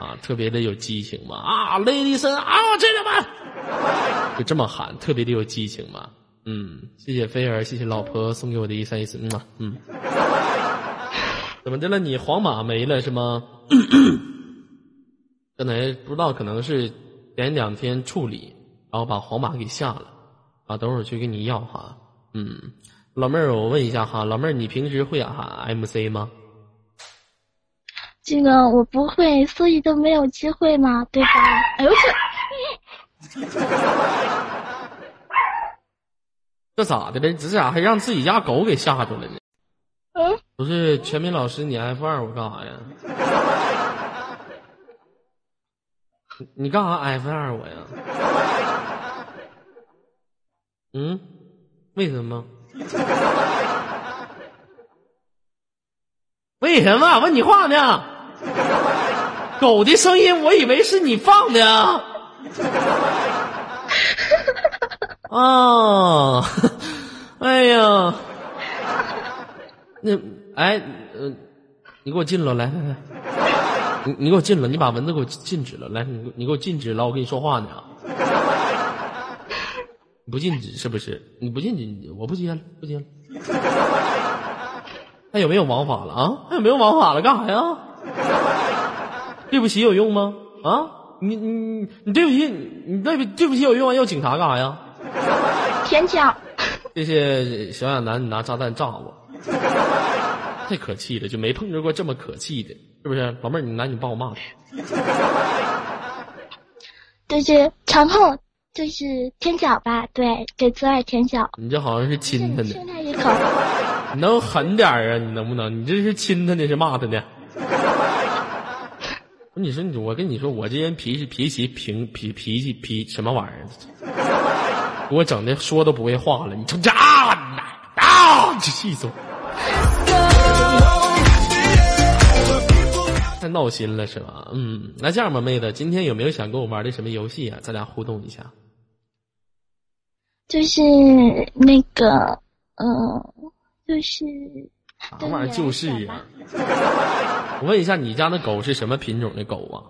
啊，特别的有激情嘛！啊，Ladies 啊，这人们，就这么喊，特别的有激情嘛。嗯，谢谢菲儿，谢谢老婆送给我的一三一四，嗯啊嗯。怎么的了？你皇马没了是吗？刚才不知道，可能是前两天处理，然后把皇马给下了，啊，等会儿去给你要哈。嗯，老妹儿，我问一下哈，老妹儿，你平时会喊 MC 吗？这个我不会，所以都没有机会嘛，对吧？哎呦我 [LAUGHS] 这咋的了？这咋还让自己家狗给吓着了呢？嗯，不是全民老师，你 F 二，我干啥呀？你 [LAUGHS] 你干啥 F 二我呀？嗯，为什么？[LAUGHS] 为什么？问你话呢？狗的声音，我以为是你放的呀。啊 [LAUGHS] [LAUGHS] 哎呀，那哎，呃，你给我进了，来来来，你你给我进了，你把蚊子给我禁止了，来，你你给我禁止了，我跟你说话呢。你不禁止是不是？你不禁止，我不接了，不接了。[LAUGHS] 还有没有王法了啊？还有没有王法了？干啥呀？对不起有用吗？啊，你你你对不起，你对不对不起有用啊？要警察干啥呀？舔脚。谢谢小亚楠，你拿炸弹炸我，太可气了，就没碰着过这么可气的，是不是？老妹儿，你拿你帮我骂他。就是长后，就是舔脚吧，对，给左耳舔脚。你这好像是亲他呢，亲他一口。你能狠点啊？你能不能？你这是亲他呢，是骂他呢？[LAUGHS] 不你说你，我跟你说，我这人脾气脾气平脾脾气脾什么玩意儿？给我整的说都不会话了，你成家啊啊！气死我！太闹心了是吧？嗯，那这样吧，妹子，今天有没有想跟我玩的什么游戏啊？咱俩互动一下。就是那个，呃，就是啥玩意儿就是呀。我问一下，你家那狗是什么品种的狗啊？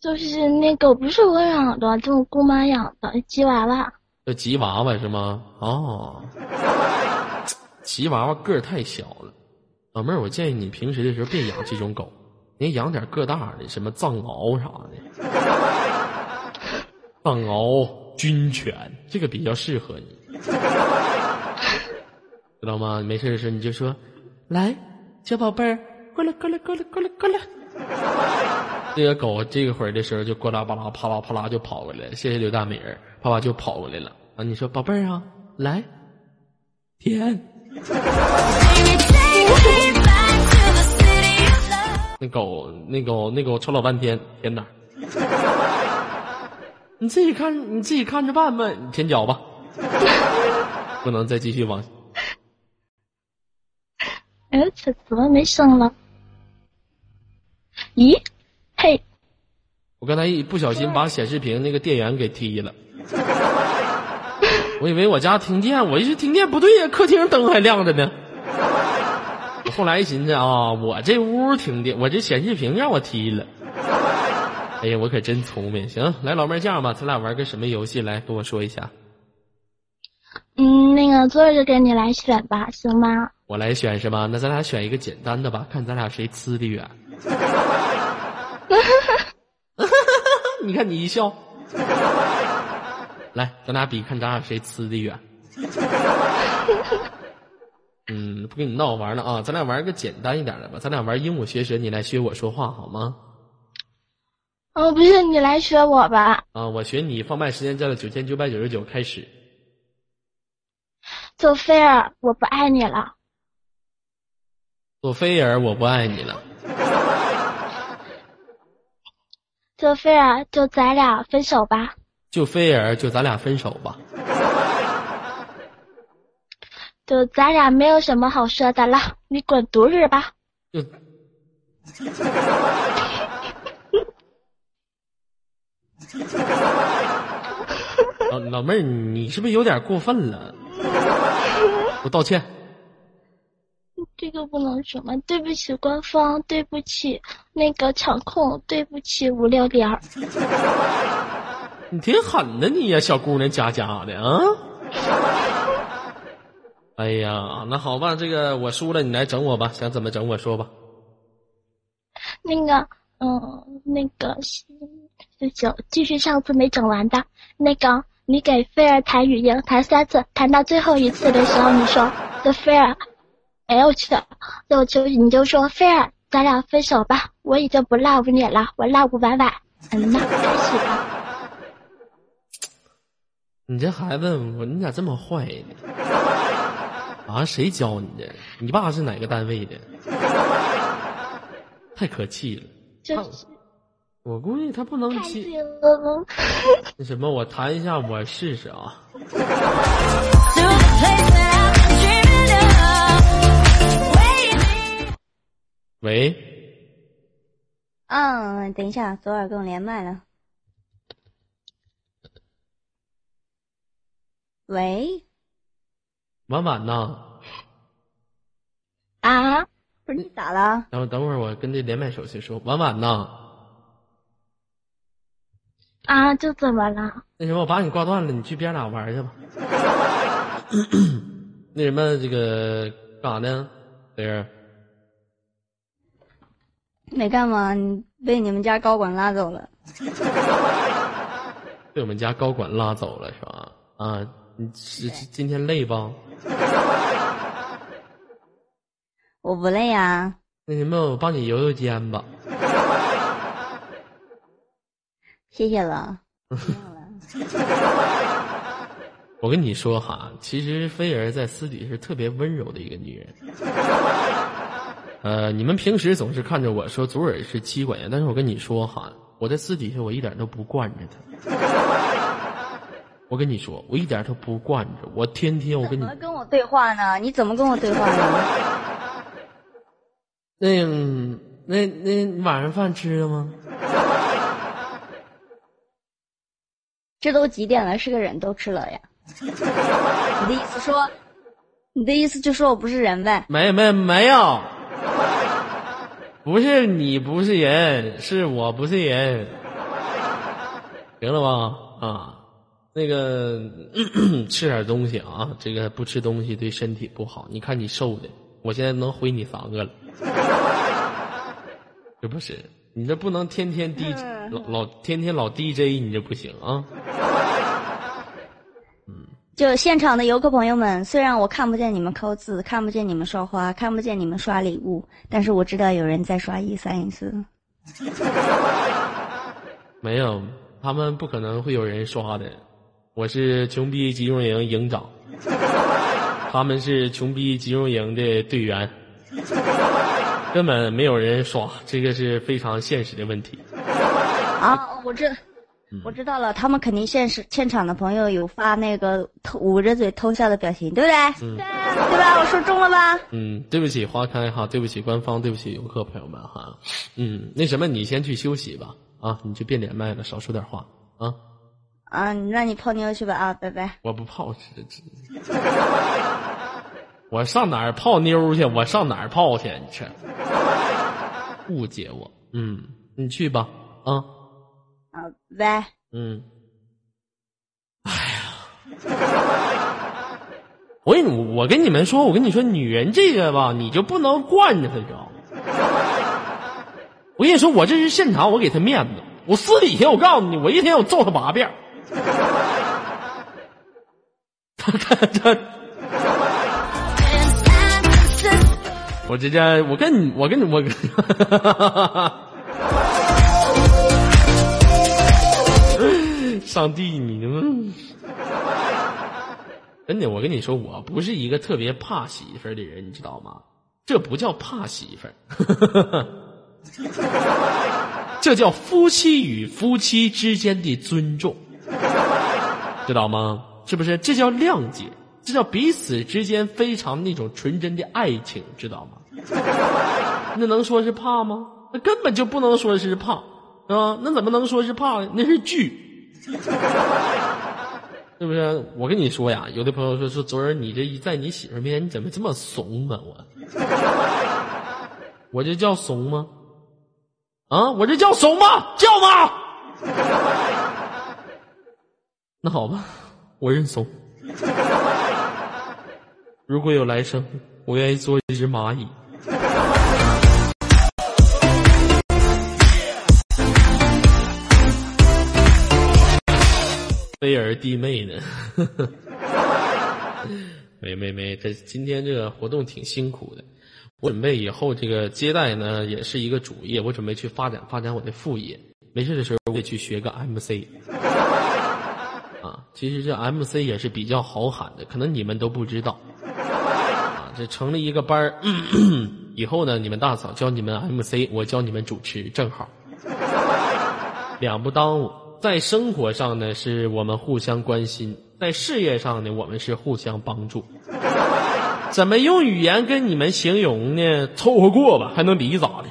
就是那狗不是我养的，就我姑妈养的吉娃娃。叫吉娃娃是吗？哦，吉娃娃个儿太小了，老妹儿，我建议你平时的时候别养这种狗，你养点个大的，什么藏獒啥的，藏獒、军犬，这个比较适合你，[LAUGHS] 知道吗？没事的时候你就说，来，小宝贝儿，过来，过来，过来，过来，过来。[LAUGHS] 这个狗这个会儿的时候就呱啦呱啦啪啦啪啦就跑过来，谢谢刘大美人，啪啪就跑过来了啊！你说宝贝儿啊，来，舔。[LAUGHS] 那狗那狗那狗瞅老半天，舔哪儿？你自己看，你自己看着办吧，你舔脚吧，不能再继续往。哎，这怎么没声了？咦，嘿，我刚才一不小心把显示屏那个电源给踢了，我以为我家停电，我一直停电不对呀，客厅灯还亮着呢。我后来一寻思啊，我这屋停电，我这显示屏让我踢了。哎呀，我可真聪明。行，来老妹儿这样吧，咱俩玩个什么游戏？来跟我说一下。嗯，那个坐着给你来选吧，行吗？我来选是吗？那咱俩选一个简单的吧，看咱俩谁呲的远。[LAUGHS] 你看你一笑，来，咱俩比，看咱俩谁呲的远。[LAUGHS] 嗯，不跟你闹玩了啊，咱俩玩个简单一点的吧，咱俩玩鹦鹉学舌，你来学我说话好吗？哦，不是，你来学我吧。啊，我学你，放慢时间在了九千九百九十九开始。索菲尔，我不爱你了。索菲尔，我不爱你了。索菲尔，就咱俩分手吧。就菲尔，就咱俩分手吧。就咱俩没有什么好说的了，你滚犊子吧。就 [LAUGHS] 老老妹儿，你是不是有点过分了？[LAUGHS] 我道歉。这个不能说吗？对不起，官方，对不起，那个场控，对不起，无聊点儿。[LAUGHS] 你挺狠的你呀，小姑娘家家的啊！哎呀，那好吧，这个我输了，你来整我吧，想怎么整我说吧。那个，嗯，那个，就行，继续上次没整完的。那个，你给菲儿弹语音，弹三次，弹到最后一次的时候，你说这菲儿，哎呦我去，就就你就说菲儿，咱俩分手吧，我已经不 love 你了，我 love 婉婉。嗯呐，开始吧。你这孩子，我你咋这么坏呢？啊，谁教你的？你爸是哪个单位的？[LAUGHS] 太可气了。就是我估计他不能太气。近了。那什么，我弹一下，我试试啊。喂，嗯，等一下，左耳跟我连麦了。喂，婉婉呐，啊，不是你咋了？等会等会儿我跟这连麦手续说，婉婉呐，啊，这怎么了？那什么，我把你挂断了，你去别人俩玩去吧。[CLEARS THROAT] 那什么，这个干啥呢？这是没干嘛，你被你们家高管拉走了。[LAUGHS] 被我们家高管拉走了是吧？啊，你是是今天累不？[LAUGHS] 我不累呀、那什么，我帮你揉揉肩吧。谢谢了。我跟你说哈，其实菲儿在私底下是特别温柔的一个女人。呃，你们平时总是看着我说祖尔是妻管严，但是我跟你说哈，我在私底下我一点都不惯着她。我跟你说，我一点都不惯着，我天天我跟你怎么跟我对话呢？你怎么跟我对话呢？[LAUGHS] 那嗯那那你晚上饭吃了吗？这都几点了，是个人都吃了呀？你的意思说，你的意思就说我不是人呗？没没没有，不是你不是人，是我不是人，行了吧？啊，那个 [CLEARS THROAT] 吃点东西啊，这个不吃东西对身体不好。你看你瘦的，我现在能回你三个了，这不是你这不能天天 DJ 老老天天老 DJ，你这不行啊。[LAUGHS] 就现场的游客朋友们，虽然我看不见你们扣字，看不见你们刷花，看不见你们刷礼物，但是我知道有人在刷一三一四。[LAUGHS] 没有，他们不可能会有人刷的。我是穷逼集中营营长，他们是穷逼集中营的队员，根本没有人刷，这个是非常现实的问题。啊，我知，我知道了，他们肯定现实现场的朋友有发那个偷捂着嘴偷笑的表情，对不对？嗯对吧？我说中了吧？嗯，对不起花开哈，对不起官方，对不起游客朋友们哈。嗯，那什么，你先去休息吧，啊，你就别连麦了，少说点话啊。啊，那你泡妞去吧啊，拜拜。我不泡，这这 [LAUGHS] 我上哪儿泡妞去？我上哪儿泡去？你这误解我。嗯，你去吧。啊，啊，拜。嗯。哎呀，[LAUGHS] 我跟你我跟你们说，我跟你说，女人这个吧，你就不能惯着她，知道吗？我跟你说，我这是现场，我给她面子。我私底下，我告诉你，我一天我揍她八遍。他他他，我这家我跟你我跟你我跟，上帝，你他妈真的，我跟你说，我不是一个特别怕媳妇儿的人，你知道吗？这不叫怕媳妇儿，这叫夫妻与夫妻之间的尊重。知道吗？是不是？这叫谅解，这叫彼此之间非常那种纯真的爱情，知道吗？[LAUGHS] 那能说是怕吗？那根本就不能说是怕，是吧？那怎么能说是怕呢？那是惧，是不是？我跟你说呀，有的朋友说说昨儿你这一在你媳妇面前，你怎么这么怂啊？我，我这叫怂吗？啊，我这叫怂吗？叫吗？[LAUGHS] 那好吧，我认怂。如果有来生，我愿意做一只蚂蚁。[LAUGHS] 飞儿弟妹呢？[LAUGHS] 没没没，这今天这个活动挺辛苦的。我准备以后这个接待呢，也是一个主业。我准备去发展发展我的副业。没事的时候，我也去学个 MC。啊，其实这 MC 也是比较好喊的，可能你们都不知道。这成立一个班儿，[COUGHS] 以后呢，你们大嫂教你们 MC，我教你们主持，正好，两不耽误。在生活上呢，是我们互相关心；在事业上呢，我们是互相帮助。怎么用语言跟你们形容呢？凑合过吧，还能离咋的？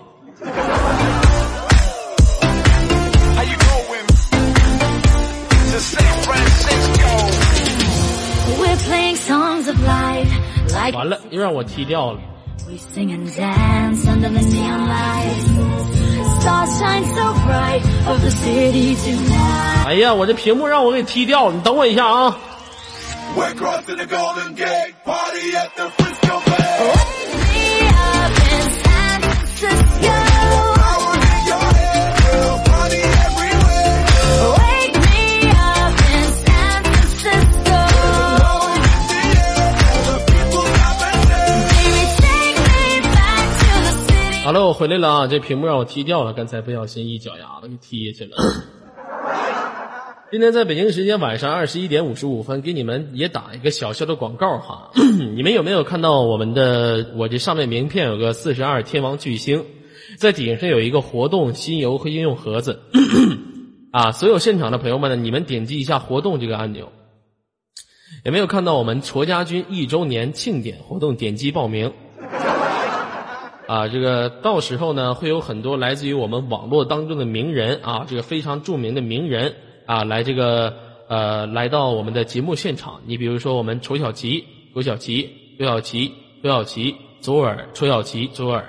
完了，又让我踢掉了。we sing and dance under the neon lights. Stars shine so bright over the city tonight. 哎呀，我这屏幕让我给踢掉了，你等我一下啊！好了，我回来了啊！这屏幕让我踢掉了，刚才不小心一脚丫子给踢下去了。[COUGHS] 今天在北京时间晚上二十一点五十五分，给你们也打一个小小的广告哈。[COUGHS] 你们有没有看到我们的我这上面名片有个四十二天王巨星，在顶上有一个活动新游和应用盒子 [COUGHS] 啊！所有现场的朋友们呢，你们点击一下活动这个按钮。有没有看到我们卓家军一周年庆典活动？点击报名。啊，这个到时候呢，会有很多来自于我们网络当中的名人啊，这个非常著名的名人啊，来这个呃，来到我们的节目现场。你比如说我们丑小琪、丑小琪刘小琪，刘小琪，左耳，丑小琪，左耳。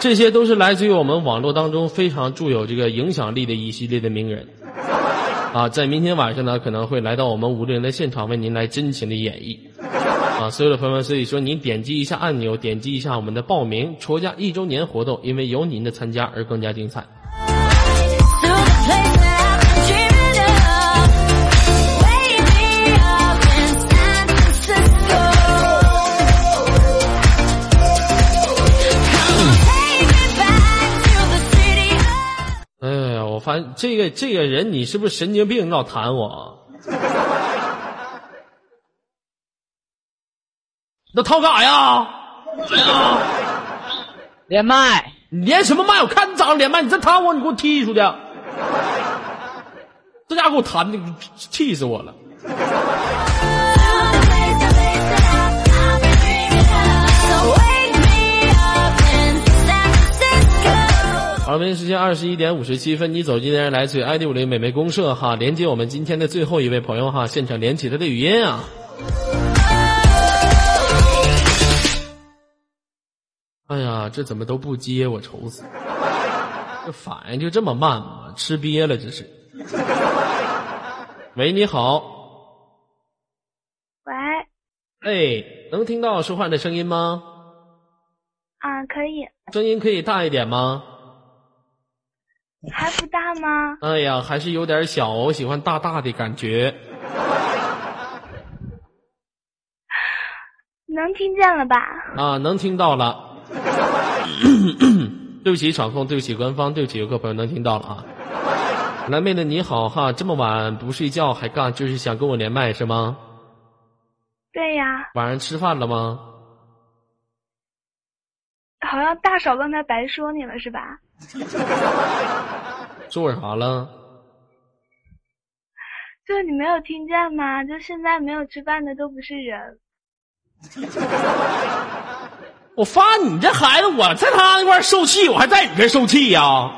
这些都是来自于我们网络当中非常具有这个影响力的一系列的名人，啊，在明天晚上呢可能会来到我们五六零的现场为您来真情的演绎，啊，所有的朋友们，所以说您点击一下按钮，点击一下我们的报名，戳家一周年活动，因为有您的参加而更加精彩。哎呀，我发现这个这个人，你是不是神经病？要弹我？那掏干啥呀？连麦，你连什么麦？我看你长得连麦，你再弹我，你给我踢出去！这家伙给我弹的，气死我了.好了，北京时间二十一点五十七分，你走进的人来自于 ID 五零美眉公社哈，连接我们今天的最后一位朋友哈，现场连起他的语音啊。哎呀，这怎么都不接，我愁死！这反应就这么慢吗？吃瘪了这是。喂，你好，喂，哎，能听到说话的声音吗？啊，可以，声音可以大一点吗？还不大吗？哎呀，还是有点小，我喜欢大大的感觉。能听见了吧？啊，能听到了。[COUGHS] 对不起，场控，对不起，官方，对不起，游客朋友，能听到了啊。蓝妹子你好哈，这么晚不睡觉还干，就是想跟我连麦是吗？对呀，晚上吃饭了吗？好像大嫂刚才白说你了是吧？说我啥了？就你没有听见吗？就现在没有吃饭的都不是人。[LAUGHS] 我发你这孩子，我在他那块受气，我还在你这受气呀、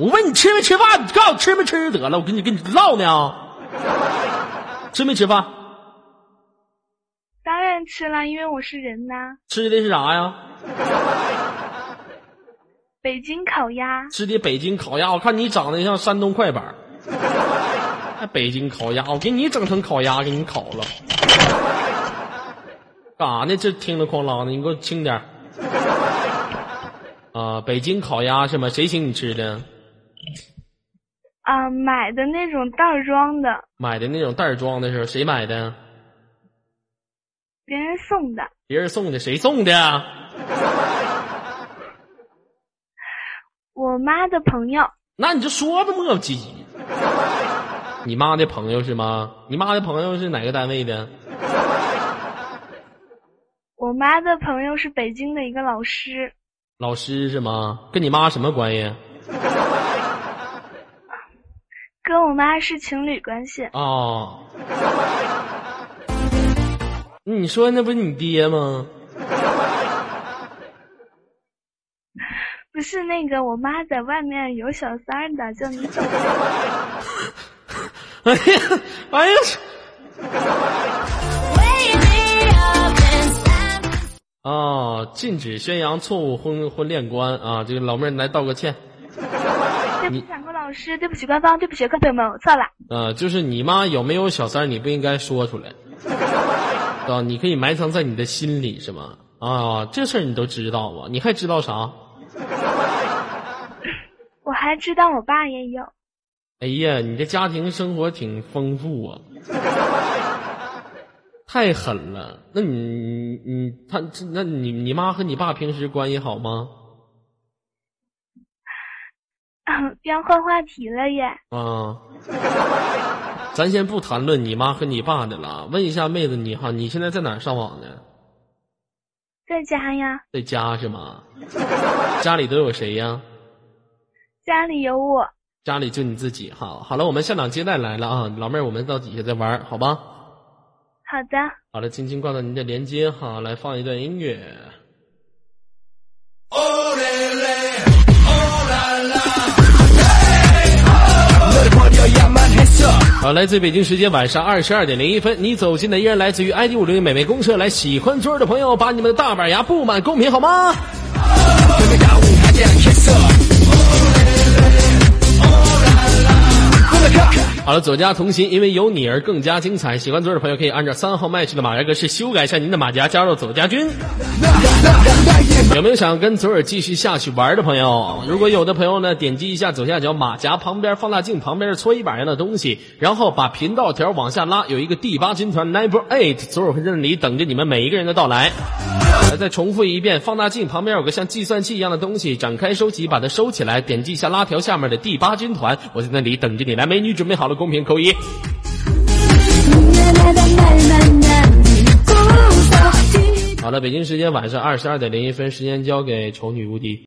我问你吃没吃饭，你告诉我吃没吃得了，我跟你跟你唠呢。吃没吃饭？当然吃了，因为我是人呐。吃的是啥呀？北京烤鸭，吃的北京烤鸭，我看你长得像山东快板。还北京烤鸭，我给你整成烤鸭，给你烤了。干啥呢？这听着哐啷的，你给我轻点儿。[LAUGHS] 啊，北京烤鸭是吗？谁请你吃的？啊、买的那种袋儿装的，买的那种袋儿装的是，谁买的？别人送的。别人送的，谁送的啊？[LAUGHS] 我妈的朋友，那你就说吧，磨唧唧。你妈的朋友是吗？你妈的朋友是哪个单位的？我妈的朋友是北京的一个老师，老师是吗？跟你妈什么关系？[LAUGHS] 跟我妈是情侣关系。哦，你说那不是你爹吗？[LAUGHS] 不是那个，我妈在外面有小三儿的，叫你懂。[LAUGHS] 哎呀，哎呀，啊！禁止宣扬错误婚婚恋观啊！这个老妹儿你来道个歉。[LAUGHS] 对不起，闪过老师，对不起官方，对不起各位朋友们，我错了。啊，就是你妈有没有小三儿，你不应该说出来，[LAUGHS] 啊，你可以埋藏在你的心里，是吗？啊，这事儿你都知道啊？你还知道啥？[LAUGHS] 我还知道我爸也有，哎呀，你这家庭生活挺丰富啊，太狠了。那你你他那你你妈和你爸平时关系好吗？[LAUGHS] 要换话题了耶。啊，咱先不谈论你妈和你爸的了。问一下妹子你哈，你现在在哪儿上网呢？在家呀，在家是吗？家里都有谁呀？家里有我。家里就你自己哈。好了，我们校长接待来了啊，老妹儿，我们到底下再玩，好吧？好的。好的，轻轻挂断您的连接哈，来放一段音乐。好，来自北京时间晚上二十二点零一分，你走进的依然来自于 ID 五零美眉公社，来喜欢村的朋友，把你们的大板牙布满公屏好吗？Oh, 好了，左家同行，因为有你而更加精彩。喜欢左耳的朋友可以按照三号麦序的马甲格式修改一下您的马甲，加入左家军。有没有想跟左耳继续下去玩的朋友？如果有的朋友呢，点击一下左下角马甲旁边放大镜旁边的搓衣板上的东西，然后把频道条往下拉，有一个第八军团 Number Eight，左耳会在那里等着你们每一个人的到来。再重复一遍，放大镜旁边有个像计算器一样的东西，展开收集，把它收起来，点击一下拉条下面的第八军团，我在那里等着你。来，美女准备好了，公屏扣一。好了，北京时间晚上二十二点零一分，时间交给丑女无敌。